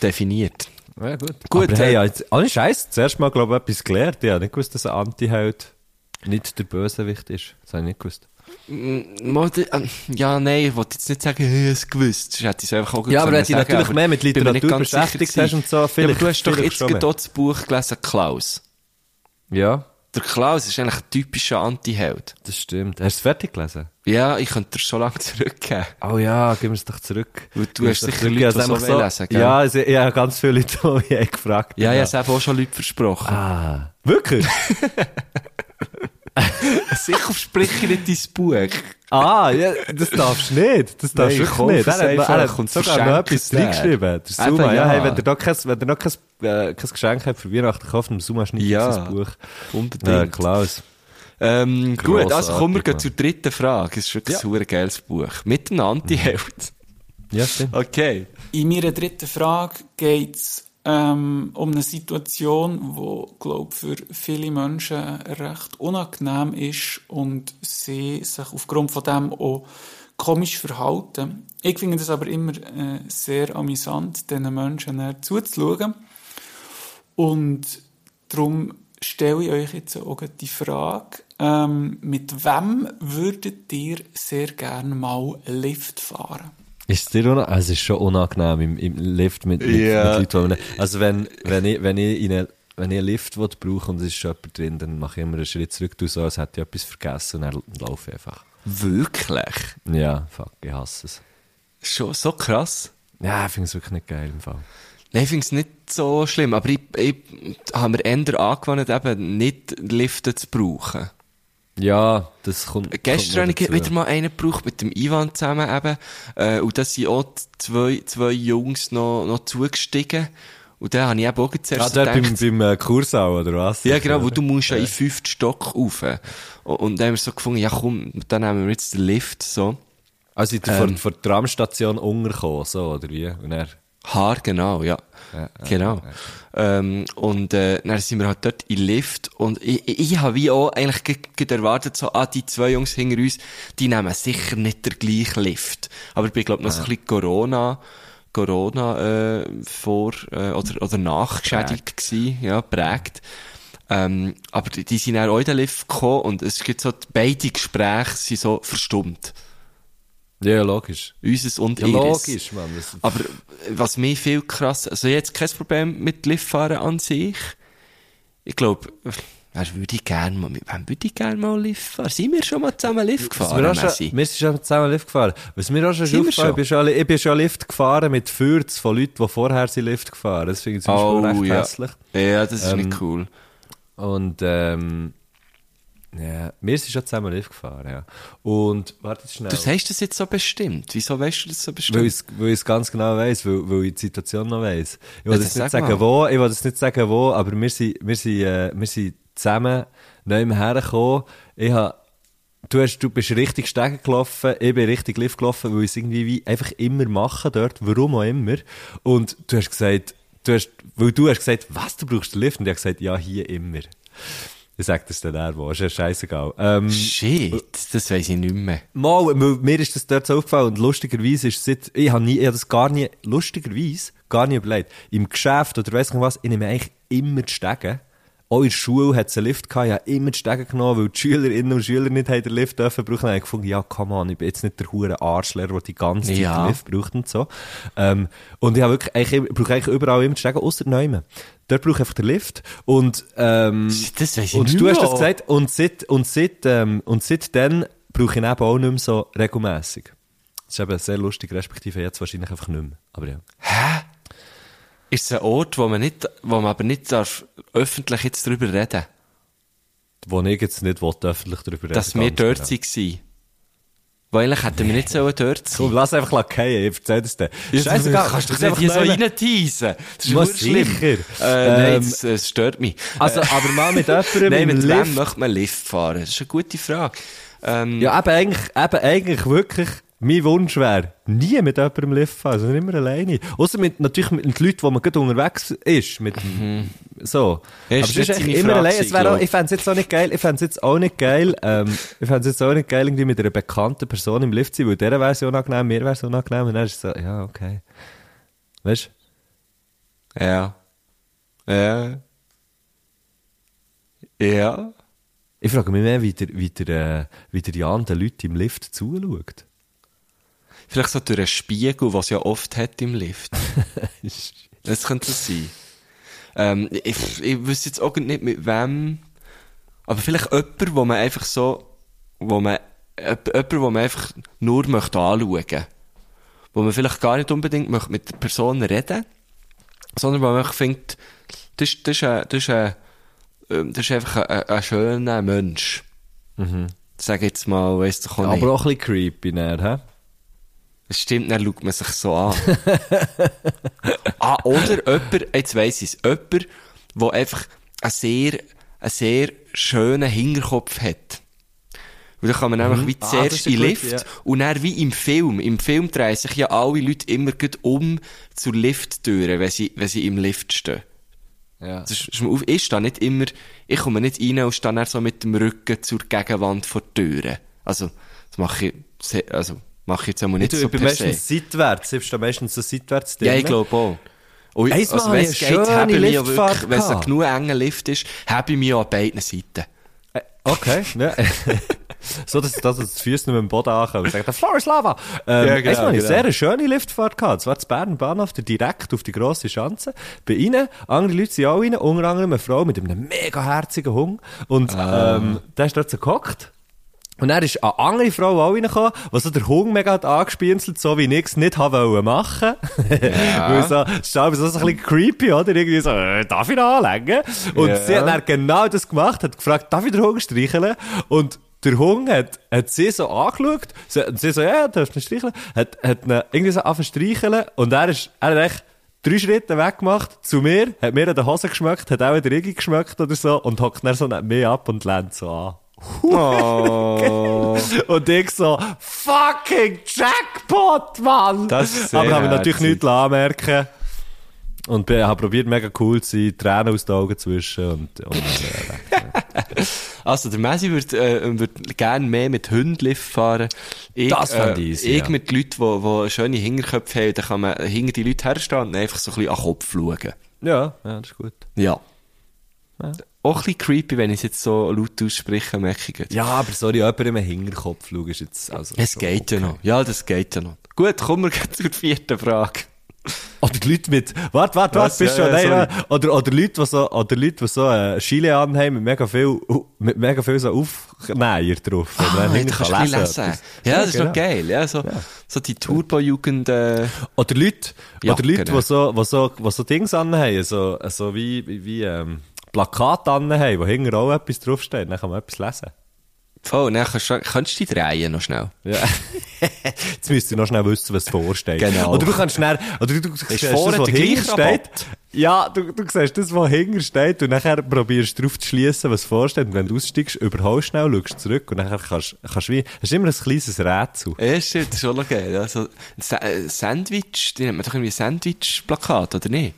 definiert. Ja, gut. Gut, Aber hey, äh, ja, jetzt, ohne Scheiß, zuerst mal, glaube ich, etwas gelernt. Ich habe nicht gewusst, dass ein Anti-Held nicht der Bösewicht ist. Das habe ich nicht gewusst. Ähm, Ja, nein, ich wollte jetzt nicht sagen, ich habe es gewusst. Das hätte ich es einfach auch Ja, aber wenn du natürlich mehr mit Literatur beschäftigt hast und so, Ja, aber vielleicht- du hast doch vielleicht jetzt gerade das Buch gelesen, Klaus. Ja, Der Klaus ist eigentlich ein typischer Anti-Held. das stimmt. Hast du es fertig gelesen? Ja, ich könnte dir schon lange zurückgeben. Oh ja, gib mir es doch zurück. Weil du hast sicher. Leute, Ich die so es einfach lesen, gell? Ja, also, ich habe ganz viele Leute, die mich gefragt Ja, ich habe es auch schon Leute versprochen. Ah, wirklich? (laughs) (laughs) Sicher verspreche ich nicht dein Buch. ah, ja, das darfst du nicht. Das darfst du wirklich nicht. Er er einfach hat sogar noch etwas reingeschrieben. Der Suma, ja. ja. Hey, wenn ihr noch kein, wenn ihr noch kein, äh, kein Geschenk habt für Weihnachten, kauft dem Suma Schnitt Ja, dieses Buch. unbedingt. Ja, Klaus. Ähm, gut, also kommen wir zur dritten Frage. Es ist wirklich Ja. ein super geiles Buch. Mit einem Anti-Held. Ja, stimmt. Okay. In meiner dritten Frage geht es ähm, um eine Situation, wo glaube für viele Menschen recht unangenehm ist und sie sich aufgrund von dem auch komisch verhalten. Ich finde das aber immer äh, sehr amüsant, diesen Menschen zuzuschauen. Und darum stelle ich euch jetzt auch die Frage, ähm, mit wem würdet ihr sehr gerne mal Lift fahren? Ist es dir unangenehm? Es ist schon unangenehm im, im Lift mit, mit, Ja. mit Leuten, also wenn, wenn ich, wenn ich in eine, wenn ich einen Lift brauche und es ist schon jemand drin, dann mache ich immer einen Schritt zurück, tu so, als hätte ich etwas vergessen und dann laufe ich einfach. Wirklich? Ja, fuck, ich hasse es. Schon so krass. Ja, ich finde es wirklich nicht geil im Fall. Nein, ich finde es nicht so schlimm, aber ich, ich habe mir eher angewandt, eben nicht Liften zu brauchen. Ja, das kommt. Gestern habe ich wieder mal einen gebraucht mit dem Ivan zusammen eben, äh, und da sind auch zwei, zwei Jungs noch, noch zugestiegen. Und dann habe ich eben auch Ah, zuerst beim, gedacht, beim äh, Kursau, oder was? ja genau, wo du (laughs) musst ja in fünften Stock rauf. Und, und dann haben wir so gefunden, ja komm, dann nehmen wir jetzt den Lift, so. Also, seid ihr Ähm. von, von der Tramstation untergekommen, so, oder wie? Und er, Haar, genau, ja. Ja, genau. Ähm, und äh, dann sind wir halt dort in den Lift und ich, ich, ich habe wie auch eigentlich ge- ge- erwartet, so, ah, die zwei Jungs hinter uns, die nehmen sicher nicht den gleichen Lift. Aber ich bin, glaube noch so ein bisschen Corona, Corona äh, vor äh, oder, oder nachgeschädigt gewesen, ja, prägt. Ähm, aber die, die sind dann auch in den Lift gekommen und es gibt so, beide Gespräche sind so verstummt. Ja, logisch. Unseres und Ja, ihres. logisch, Mann. Aber äh, was mir viel krass, also jetzt kein Problem mit Liftfahren an sich. Ich glaube, wer würde ich gerne mal, mit wem würde ich gerne mal Lift fahren? Sind wir schon mal zusammen Lift gefahren, wir, schon, wir sind schon zusammen Lift gefahren. Was mir auch schon Sind aufgefallen, ich bin schon, ich bin schon Lift gefahren mit Fürz von Leuten, die vorher sind Lift gefahren. Das finde ich zum Beispiel recht Oh, ja. hässlich. Ja, das ist Ähm, nicht cool. Und, ähm, ja, wir sind schon zusammen Lift gefahren, ja. Und, warte schnell. Du sagst das jetzt so bestimmt. Wieso weißt du das so bestimmt? weil ich es ganz genau weiss, weil, weil ich die Situation noch weiss. Ich will Ja, jetzt dann nicht sag sagen, mal. wo, ich will jetzt nicht sagen, wo, aber wir sind, wir sind, äh, wir sind zusammen neu hergekommen. Ich hab, du hast, du bist richtig Stegen gelaufen, ich bin richtig Lift gelaufen, weil ich es irgendwie wie einfach immer mache dort, warum auch immer. Und du hast gesagt, du hast, weil du hast gesagt, was, du brauchst den Lift? Und ich habe gesagt, ja, hier immer. Ich sag das dann auch, wo, ist ja scheißegal. Ähm, Shit, das weiss ich nicht mehr. Mal, mir ist das dort so aufgefallen und lustigerweise ist es seit, ich habe nie, ich habe das gar nie, lustigerweise, gar nie überlegt. Im Geschäft oder weiss nicht was, ich nehme eigentlich immer die Stege. Auch in der Schule hat es einen Lift gehabt, ich habe immer die Stege genommen, weil die Schülerinnen und Schüler nicht haben den Lift dürfen brauchen. Dann habe ich gefunden, ja, come on, ich bin jetzt nicht der hure Arschlehrer, der die ganze Zeit Ja. den Lift braucht und so. Ähm, und ich wirklich, eigentlich, ich brauche eigentlich überall immer die Stege, ausser Neumann. Dort brauche ich einfach den Lift. Und, ähm, Das weiss ich und nicht du hast das gesagt, und seit, und seit, ähm, und seitdem brauche ich ihn eben auch nicht mehr so regelmässig. Das ist eben sehr lustig, respektive jetzt wahrscheinlich einfach nicht mehr. Aber ja. Ist es ein Ort, wo man nicht, wo man aber nicht darf öffentlich jetzt drüber reden Wo ich jetzt nicht will, öffentlich darüber reden dass wir dort genau. waren. Weil eigentlich hätten wir nicht sollen dort sein. Komm, lass einfach fallen, ich erzähl das dir. Scheiße, Scheißegal, kannst du das nicht hier so reinteisen. Das ist Was sicher? Äh, nein, Ähm, es, es stört mich. Also, aber mal mit (laughs) jemandem Nein, mit Lift. wem möchte man Lift fahren? Das ist eine gute Frage. Ähm, Ja, eben eigentlich, eben eigentlich wirklich, mein Wunsch wäre, nie mit jemandem Lift fahren, sondern immer alleine. Außer mit, natürlich mit den Leuten, wo man gerade unterwegs ist, mit, so. Ja, Aber es ist echt immer alleine. Es auch, ich fände es jetzt auch nicht geil, ich fände es jetzt auch nicht geil, ähm, ich fände es jetzt auch nicht geil, irgendwie mit einer bekannten Person im Lift zu sein, weil der wäre es unangenehm, mir wäre es unangenehm, und dann ist es so, ja, okay. Weißt Ja. Ja. Ja. Ich frage mich mehr, wie der, wie der, äh, wie der Jan den Leuten im Lift zuschaut. Vielleicht so durch einen Spiegel, was ja oft hat im Lift. (laughs) das könnte das sein. Ähm, ich, ich wüsste jetzt auch nicht mit wem, aber vielleicht jemand, wo man einfach so, wo man, jemand, wo man einfach nur möchte anschauen. Wo man vielleicht gar nicht unbedingt möchte mit der Person reden, sondern wo man einfach findet, das, ist- das ist ein, das ist ein, ähm, das ist einfach ein, ein, schöner Mensch. Sag jetzt mal, auch nicht. Aber auch ein bisschen creepy, hä? Das stimmt, dann schaut man sich so an. (laughs) ah, oder jemand, jetzt weiss ich es, jemand, der einfach einen sehr, einen sehr schönen Hinterkopf hat. Und dann kann man nämlich wie Ah, zuerst ist in Lift ja. und dann wie im Film. Im Film drehen sich ja alle Leute immer gut um zur Lifttüre, wenn sie, wenn sie im Lift stehen. Ja. Das ist, ist, mir auf, ich stehe nicht immer, ich komme nicht rein und stehe dann so mit dem Rücken zur Gegenwand vor Türe. Also, das mache ich, se- also, mache ich jetzt einmal nicht Ich so per se. meistens seitwärts, ich stehe meistens so seitwärts Ja, drin. ich glaube auch. Und also, wenn es eine geht, habe ich ja wirklich, wenn es ein genug enger Lift ist, habe ich mich an beiden Seiten. Äh, Okay, ja. (laughs) so, dass, dass die Füße nicht mit dem Boden ankommen und sagen, der Floor ist Lava. Ähm, Ja, genau, genau. sehr eine schöne Liftfahrt gehabt. Es war zu Bern Bahnhof, direkt auf die grosse Schanze. Bei ihnen, andere Leute sind auch rein, unter anderem eine Frau mit einem mega herzigen Hund. Und, Ah. ähm, der ist dort so gehockt. Und dann ist eine andere Frau auch reingekommen, die so der Hund mega hat angespienzelt, so wie ich es nicht haben wollen machen. (laughs) Weil so, das ist so ein bisschen creepy, oder? Irgendwie so, äh, darf ich noch anlegen? Und Ja. sie hat dann genau das gemacht, hat gefragt, darf ich den Hund streicheln? Und der Hund hat, hat sie so angeschaut, sie, sie so, ja, darfst du ihn streicheln? Hat, hat ihn irgendwie so angefangen streicheln und er ist, er hat echt drei Schritte weggemacht zu mir, hat mir an der Hose geschmeckt, hat auch in der Rigi geschmeckt oder so und hockt dann so neben mir ab und lehnt so an. Oh. Und ich so, fucking Jackpot, Mann! Das Aber habe ich natürlich nichts anmerken Und habe probiert, mega cool zu sein, Tränen aus den Augen zu wischen und, und äh, (laughs) Also, der Messi würde, äh, würd gerne mehr mit Hunden fahren. Ich, Das fänd ich äh, easy, Ich ja. mit Leuten, die, die schöne Hinterköpfe haben, dann kann man hinter die Leute herstehen und einfach so ein bisschen an den Kopf schauen. ja, ja, das ist gut. Ja. Auch ein bisschen creepy, wenn ich es jetzt so laut ausspreche, merke ich. Ja, aber sorry, jemand im Hinterkopf schauen ist jetzt, also. Es geht ja okay. noch. Ja, das geht ja noch. Gut, kommen wir (laughs) zur vierten Frage. Oder die Leute mit, warte, warte, Was? warte, bist Ja, schon, ja, nein, oder, oder Leute, die so, oder Leute, die so, äh, Chile anhaben mit mega viel, mit mega viel so Aufnäher drauf. Ah, dann kannst du lesen. etwas. Ja, das ist genau. geil. Ja, so, so die Turbo-Jugend, äh, Oder Leute, Ja, oder Leute, die so, die so, die so Dings anhaben, so, so wie, wie, wie, ähm, Plakate anhaben, wo hinten auch etwas draufsteht, dann kann man etwas lesen. voll, dann kannst du, kannst du dich drehen noch schnell. Ja. (laughs) Jetzt müsst ihr noch schnell wissen, was vorsteht. Genau. Oder du kannst schnell, oder du, du siehst das, was hinten steht. Ja, du, du siehst das, was hinten steht und nachher probierst du drauf zu schliessen, was vorsteht. Und wenn du aussteigst, überholst schnell, schaust zurück und nachher kannst, kannst wie, hast immer ein kleines Rätsel. Ja, stimmt, das ist schon geil. Ja, so, ein Sa äh, Sandwich, die nennt man doch irgendwie Sandwich-Plakat, oder nicht?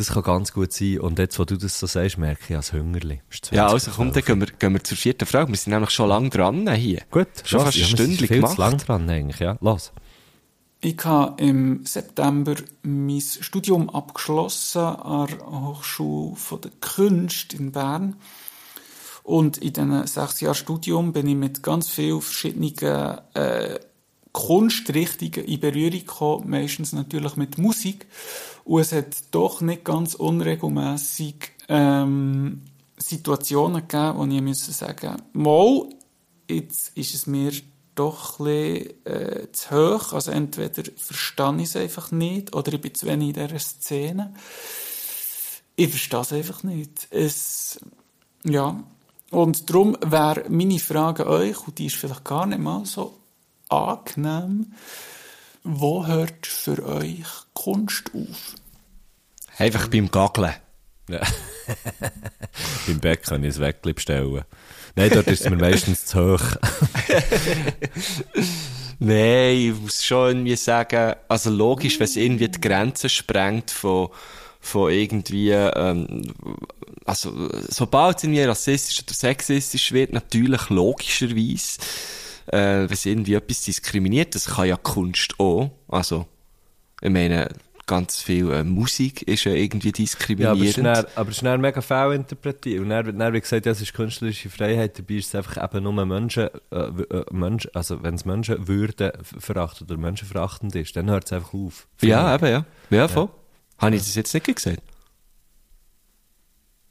Das kann ganz gut sein. Und jetzt, wo du das so sagst, merke ich als 20 Ja, also komm, dann gehen wir, gehen wir zur vierten Frage. Wir sind nämlich schon lang dran hier. Gut, Schon los, fast ein ja, wir sind Stündchen viel gemacht. zu lang dran eigentlich, ja. Los. Ich habe im September mein Studium abgeschlossen an der Hochschule von der Künste in Bern. Und in diesen sechs Jahren Studium bin ich mit ganz vielen verschiedenen äh, Kunstrichtungen in Berührung gekommen, meistens natürlich mit Musik. Und es hat doch nicht ganz unregelmäßig ähm, Situationen gegeben, wo ich müssen sagen mal, jetzt ist es mir doch ein bisschen, äh, zu hoch. Also entweder verstehe ich es einfach nicht oder ich bin zu wenig in dieser Szene. Ich verstehe es einfach nicht. Es, ja. Und darum wäre meine Frage an euch, und die ist vielleicht gar nicht mal so angenehm, wo hört für euch Kunst auf? Einfach beim Gaggeln. Ja. (laughs) Beim Bett kann ich es Weckli bestellen. Nein, dort ist es mir meistens zu hoch. (laughs) Nein, ich muss schon irgendwie sagen, also logisch, wenn es irgendwie die Grenzen sprengt von, von irgendwie, ähm, also, sobald es irgendwie rassistisch oder sexistisch wird, natürlich logischerweise, äh, wenn es irgendwie etwas diskriminiert, das kann ja Kunst auch. Also, ich meine, ganz viel äh, Musik ist ja irgendwie Ja, aber es diskriminierend. ist dann, aber es ist dann mega faul interpretiert. Und dann, dann gesagt, ja, es ist künstlerische Freiheit, dabei ist es einfach eben nur Menschen, äh, äh, Menschen also wenn es Menschenwürde v- verachtet oder menschenverachtend ist, dann hört es einfach auf. ja, eben, ja. Ja, voll. Habe ich das jetzt nicht gesagt?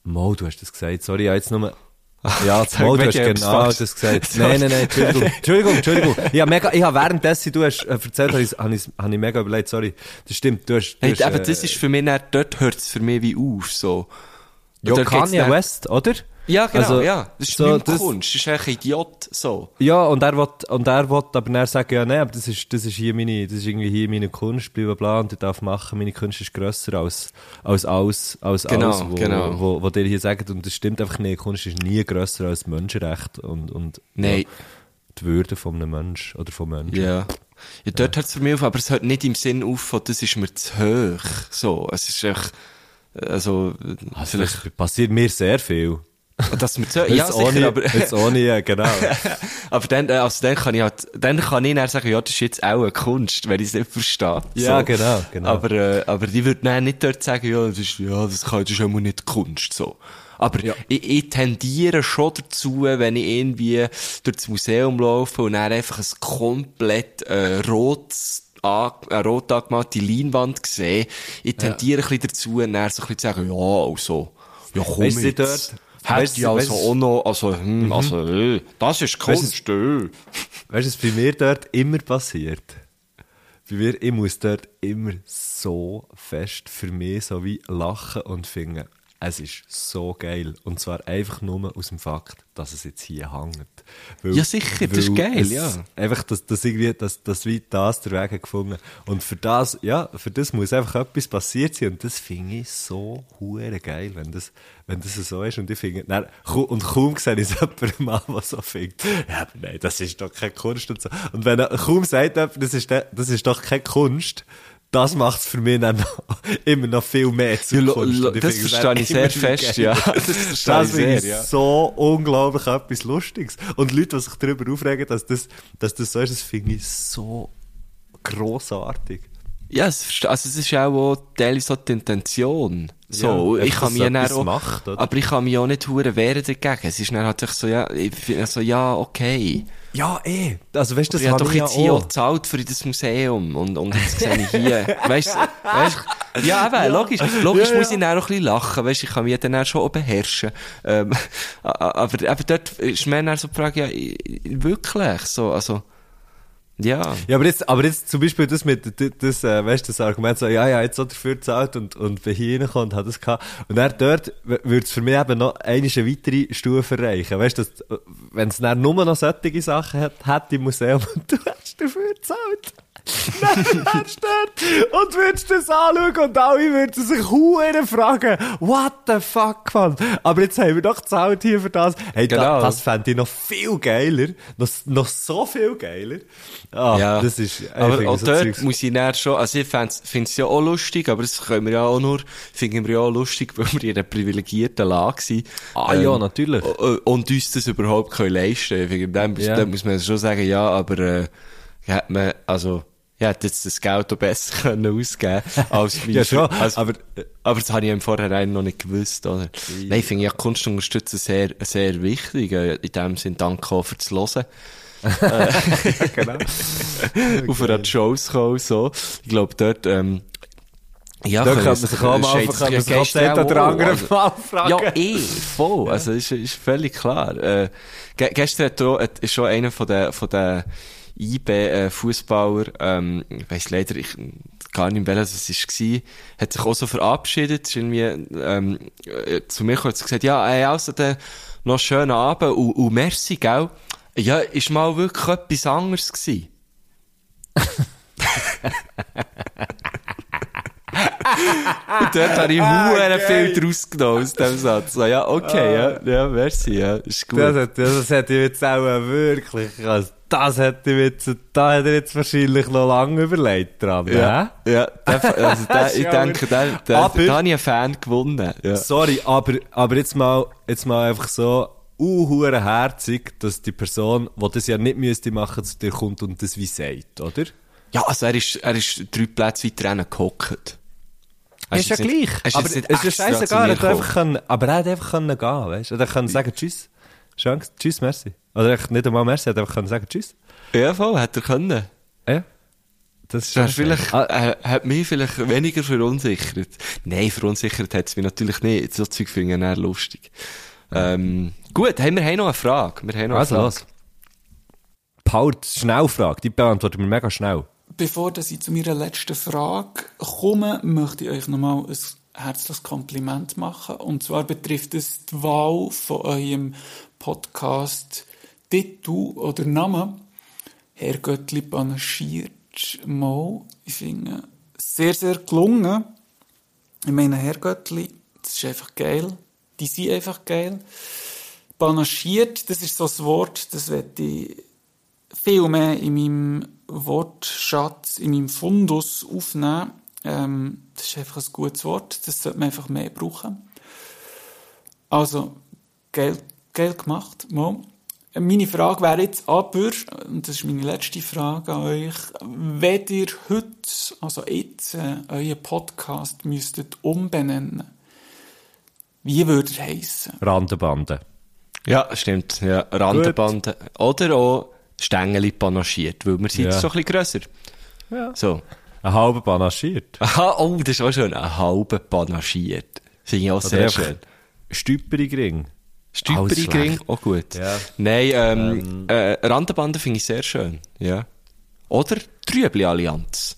Mo, du hast das gesagt. Sorry, ja, jetzt nur... (laughs) Ja, Jetzt Mo, du hab hast genau das gesagt. Nein, nein, nein, Entschuldigung, (laughs) Entschuldigung, Entschuldigung. Ich habe mega, ich habe währenddessen, du hast äh, erzählt, habe ich, habe ich, mega überlegt, sorry. Das stimmt, du hast... Du Hey, hast, aber äh, das ist für mich dann, dort hört es für mich wie auf, so. Ja, Kanye West, oder? Ja, genau, Also, ja. Das ist so, nicht das- Kunst, das ist eigentlich ein Idiot, so. Ja, und er will, und er will aber dann sagen, ja, nein, aber das ist, das ist hier meine, das ist irgendwie hier meine Kunst, bla, bla, bla, und ich darf machen, meine Kunst ist grösser als, als alles, als Genau, alles, wo, genau. wo, wo dir hier sagt, und das stimmt einfach nicht, Kunst ist nie grösser als Menschenrecht und, und, Nein. ja, die Würde von einem Mensch oder von Menschen. Ja. Ja, dort hört es für mich auf, aber es hört nicht im Sinn auf, von, das ist mir zu hoch. So, es ist echt, also, Also, vielleicht, das passiert mir sehr viel. Dass mir zu, ja, sicher, ohne, aber, jetzt ohne, ja, genau. (laughs) aber dann, äh, also dann kann ich halt, dann kann ich dann sagen, ja, das ist jetzt auch eine Kunst, wenn ich es nicht verstehe. Ja, so. genau, genau. Aber, äh, aber die würde dann nicht dort sagen, ja, das ist, ja, das kann, das ist immer nicht Kunst, so. Aber Ja. ich, ich tendiere schon dazu, wenn ich irgendwie durch das Museum laufe und dann einfach ein komplett, äh, rotes, an- eine rot angemalte Leinwand sehe, ich tendiere ein bisschen dazu, dann so ein bisschen zu sagen, ja, also, ja, komm Weisst du jetzt. dort- Ich du- also auch noch, also, hm, also, äh, das ist Kunst, äh. Weißt du, was bei mir dort immer passiert? Bei mir, ich muss dort immer so fest für mich so wie lachen und finden, es ist so geil. Und zwar einfach nur aus dem Fakt, dass es jetzt hier hängt. Weil- Ja, sicher, das ist geil, es- ja. Einfach, dass, dass irgendwie, dass, dass wie das der Weg hat gefunden. Und für das, ja, für das muss einfach etwas passiert sein. Und das finde ich so hure geil, wenn das, wenn das so ist. Und ich finde, ku- und kaum sehe ich es (laughs) jemandem an, der so findet, ja, aber nein, das ist doch keine Kunst und so. Und wenn er kaum sagt jemand, das ist, das ist doch keine Kunst, das macht es für mich dann noch, (laughs) immer noch viel mehr zu Ja, (laughs) das verstehe ich sehr fest, geil. ja. Das Das sehr, ja. so unglaublich etwas Lustiges. Und Leute, die sich darüber aufregen, dass das, dass das so ist, das finde ich so grossartig. Ja, es, also es ist auch teilweise so die Intention. So, Ja, ich kann mich dann etwas auch, macht, aber ich kann mich auch nicht hure wehren dagegen. Es ist dann halt so, ja, ich finde so, ja, okay. Ja, eh. Also, weißt du, das ich habe doch jetzt ja hier auch. gezahlt für das Museum und, und jetzt sehe ich hier, (laughs) weißt du, ja, eben, logisch, logisch Ja, muss ja. ich dann auch ein bisschen lachen, weißt, ich kann mich dann auch schon beherrschen, ähm, (laughs) aber, aber dort ist mir dann so die Frage, ja, wirklich, so, also, ja. Ja, aber jetzt, aber jetzt zum Beispiel das mit, das, äh, weißt du, das Argument so, ja, ja, jetzt so dafür gezahlt und, und bin hier reingekommen und hat das gehabt. Und dann dort würde es für mich eben noch eine weitere Stufe erreichen. Weißt du, dass, wenn es dann nur noch solche Sachen hat, hat im Museum und du (laughs) hast dafür gezahlt. Dann dort und würdest das anschauen und alle würden sich hure fragen, what the fuck, man? Aber jetzt haben wir doch gezahlt hier für das. Hey, Genau. da, das fände ich noch viel geiler. Noch, noch so viel geiler. Ah, Ja, das ist, ich aber auch so dort Zeugs- muss ich dann schon, also ich finde es ja auch lustig, aber das können wir ja auch nur, finden wir ja auch lustig, (laughs) weil wir in einer privilegierten Lage sind. Ah, ja, natürlich. Und uns das überhaupt können leisten. Wegen dem, Ja. dem muss man schon sagen, ja, aber, äh, hat man, also, ja, hat jetzt das Geld auch besser (laughs) können ausgeben als (laughs) wie Ja, schon, als, aber- aber das habe ich im Vorhinein noch nicht gewusst, oder? Nein, ich finde ja Kunst unterstützen sehr, sehr wichtig, äh, in dem Sinn danke auch fürs Hören. (laughs) genau. auf einer Shows kommen, so. Ich glaube, dort, ähm, Ja, Da können könnte man sich auch scheint könnte man sich ja auch den oder anderen also- Mal fragen. Ja, eh, voll. Also, ist, ist völlig klar. Äh, ge gestern hat hat, ist schon einer von den, von den IB-Fußballer, ähm, ich weiss leider ich, gar nicht, welches es war, hat sich auch so verabschiedet, ist irgendwie, ähm, äh, zu mir kurz gesagt, ja, ey, also, dann noch schönen Abend und, und merci, gell? Ja, ist mal wirklich etwas anderes gewesen. (laughs) Und dort habe ich hure viel draus genommen aus dem Satz. So, ja, okay, ja, ja, merci, ja, ist gut. Das, hat, das hätte ich jetzt auch wirklich, also das hätte ich jetzt, da hätte ich jetzt wahrscheinlich noch lange überlegt dran, ja, ja, der, also der, ich Ja, denke, da habe ich einen Fan gewonnen. Ja. Sorry, aber, aber jetzt mal, jetzt mal einfach so, uh, herzig, dass die Person, die das ja nicht müsste machen, zu dir kommt und das wie sagt, oder? ja, also er ist, er ist drei Plätze weiter hinten gehockt. Er ist ja gleich. er aber es ist scheißegal, er hat einfach können, aber er hat einfach können gehen, weißt du? Er können sagen, tschüss. Tschüss, merci. Oder echt nicht einmal merci, er hat einfach können sagen, tschüss. Ja, voll, hat er können. Ja. Das ist Er schon vielleicht, Ah, äh, hat mich vielleicht weniger verunsichert. Nein, verunsichert hat es mich natürlich nicht. So Zeug finde ich eher lustig. Ähm, gut, hey, wir haben noch eine Frage. Wir haben noch Also eine los. Paul, Schnellfrage, die beantworten wir mega schnell. Bevor dass ich zu meiner letzten Frage komme, möchte ich euch nochmal ein herzliches Kompliment machen. Und zwar betrifft es die Wahl von eurem Podcast Titel oder Namen. Herr Göttli panaschiert mal. Ich finde, sehr, sehr gelungen. Ich meine, Herr Göttli, das ist einfach geil. Die sind einfach geil. Panaschiert, das ist so ein Wort, das werde ich viel mehr in meinem Wortschatz, in meinem Fundus aufnehmen. Ähm, das ist einfach ein gutes Wort, das sollte man einfach mehr brauchen. Also, geil, geil gemacht. Mal. Meine Frage wäre jetzt aber, und das ist meine letzte Frage an euch, wenn ihr heute, also jetzt, äh, euren Podcast müsstet umbenennen, wie würde er heissen? Randenbande. Ja, stimmt. Ja, Randenbande. Oder auch Stängeli panaschiert, weil wir sind Ja. jetzt so ein bisschen grösser. Ja. So. Ein halber panaschiert. Aha, oh, das ist auch schön. Ein halber panaschiert. Finde ich auch sehr einfach schön. Stüpperig Ring. Stüpperig Alles Ring, auch gut. Ja. Nein, ähm, äh, Randenbande finde ich sehr schön. Ja. Oder Trübli-Allianz.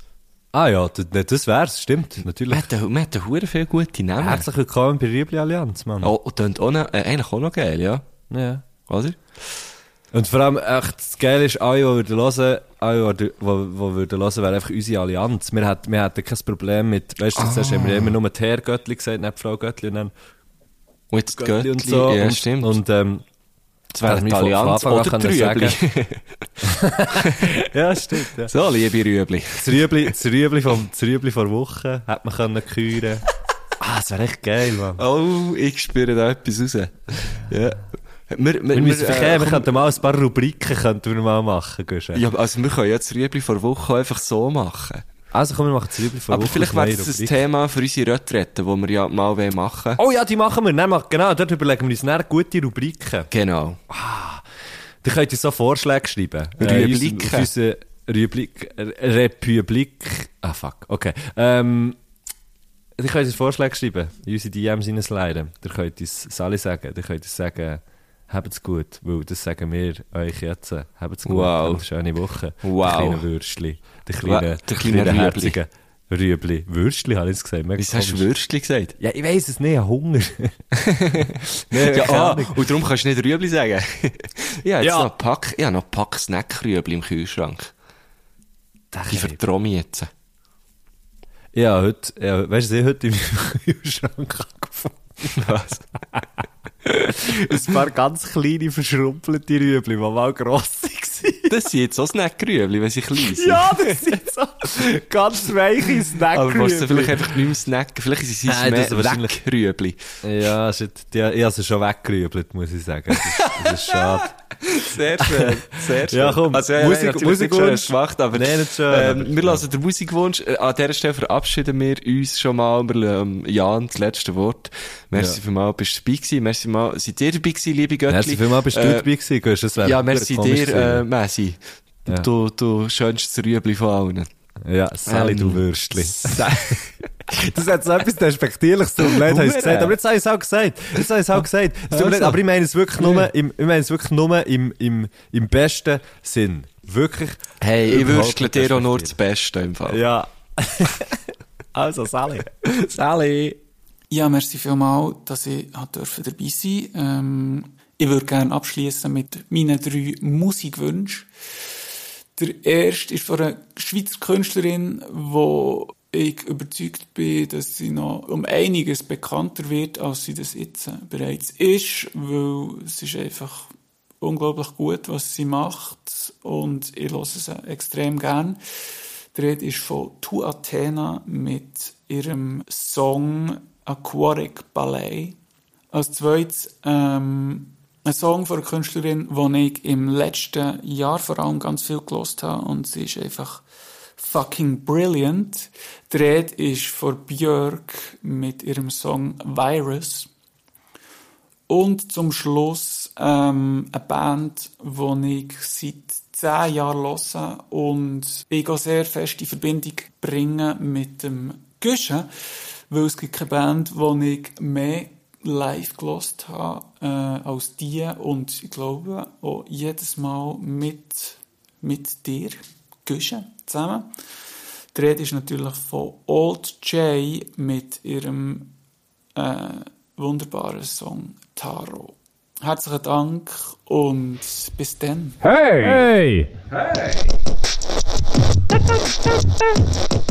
Ah ja, das, ne, das wär's, stimmt, natürlich. Man hat hure viele gute Namen. Herzlich willkommen bei Riebli Allianz, Mann. Oh, und auch noch, äh, eigentlich auch noch geil, ja. Ja. Oder? Und vor allem, echt, das Geile ist, alle, die würden hören, alle, die, die, die würden hören, wäre einfach unsere Allianz. Wir hätten, wir hätten kein Problem mit, weißt du, zuerst haben wir immer nur die Herr Göttli gesagt, nicht die Frau Göttli, und dann Und jetzt Göttli Göttli, und so. ja, und, stimmt. Und, ähm, das wäre das wir von Anfang an können Trübli. (laughs) (laughs) ja, stimmt, ja. so, liebe Rüebli. Das Rüebli, das Rüebli vom, das Rüebli vor Woche hätte man können küren. (laughs) Ah, das wäre echt geil, Mann. Oh, ich spüre da etwas raus. Ja. Wir, wir, Wir müssen äh, verkehren, wir könnten mal ein paar Rubriken könnten wir mal machen, Guschen. Ja, also wir können jetzt Rüebli vor Woche einfach so machen. Also komm, wir machen Rüebli vor Aber vielleicht wäre das ein. Thema für unsere Retrette, die wir ja mal wollen machen Oh ja, die machen wir. Nein, genau, dort überlegen wir uns dann gute Rubriken. Genau. Die könnt ihr so Vorschläge schreiben. Rübliken. Äh, unsere äh, Republik. Ah, fuck. Okay. Ähm, ihr könnt uns Vorschläge schreiben. In unsere DMs hineinsliden. Ihr könnt uns Sally sagen. Ihr könnt uns sagen, habt's gut. Weil das sagen wir euch jetzt. Habt's gut. Wow. Eine schöne Woche. Wow. Die kleinen Wow, kleinen, der kleine kleinen Rüebli. herzigen Rüebli. Würstli, habe ich jetzt gesagt. Wieso hast du. Würstli gesagt? Ja, ich weiss es nicht. Ich habe Hunger. nee, (laughs) Ja, ah, und darum kannst du nicht Rüebli sagen. (laughs) ich habe jetzt Ja. noch Pack, ich habe noch ein Pack Snack-Rüebli im Kühlschrank. Die vertraue mich jetzt. Ja, heute, ja, weißt du, ich heute im (laughs) Kühlschrank angefangen. Was? Ein paar ganz kleine, verschrumpelte Rüebli, die mal gross waren. Das sind jetzt auch Snack-Rüebli, wenn sie klein sind. Ja, das sind so ganz weiche Aber willst du vielleicht Snack-Rüebli. einfach nicht mehr snacken? Vielleicht sind sie Nein, das wahrscheinlich- Wegrüebli. Ja, ist jetzt- ja, ich habe sie schon weggerübelt, muss ich sagen. Das ist, das ist schade. Sehr schön, (laughs) sehr schön. Ja, komm, also, ja, Musik- Musik Musikwunsch. gemacht, aber, Nein, nicht schön, ähm, aber- wir lassen den Musikwunsch, äh, an dieser Stelle verabschieden wir uns schon mal, wir lassen Jan das letzte Wort. Merci Ja. vielmals, bist du dabei gewesen, merci mal, seid ihr dabei gewesen, liebe Göttli? Merci vielmals, bist du Äh, dabei gewesen, Gusch, das Ja, merci dir, äh. Messi. Ja. Du, du schönstes Rüebli von allen. Ja, Sally, du ähm, Würstli. (laughs) (laughs) Das hat so etwas Despektierliches mir leid, habe ich gesagt. Aber jetzt habe ich es auch gesagt. Jetzt habe ich es auch gesagt. Leid, aber ich meine es wirklich nur im, ich meine es wirklich nur im, im, im besten Sinn. Wirklich. Hey, ich nicht dir auch nur das. Beste im Fall. Ja. (laughs) also, Sally. (laughs) Sally. Ja, merci vielmal, dass ich dabei sein ähm, Ich würde gerne abschließen mit meinen drei Musikwünschen. Der erste ist von einer Schweizer Künstlerin, wo ich überzeugt bin, dass sie noch um einiges bekannter wird, als sie das jetzt bereits ist, weil es ist einfach unglaublich gut, was sie macht und ich höre sie extrem gern. Die Rede ist von Tu Athena mit ihrem Song Aquatic Ballet. Als zweites ähm, ein Song von einer Künstlerin, den ich im letzten Jahr vor allem ganz viel gelost habe und sie ist einfach fucking brilliant. Rede ist von Björk mit ihrem Song Virus. Und zum Schluss ähm, eine Band, die ich seit zehn Jahren höre und ich auch sehr fest in Verbindung bringe mit dem Guschen, weil es gibt keine Band, die ich mehr live gelost habe äh, als die und ich glaube auch jedes Mal mit, mit dir Guschen zusammen. Die Rede ist natürlich von Old J mit ihrem äh, wunderbaren Song Taro. Herzlichen Dank und bis dann. Hey! Du, (laughs) du,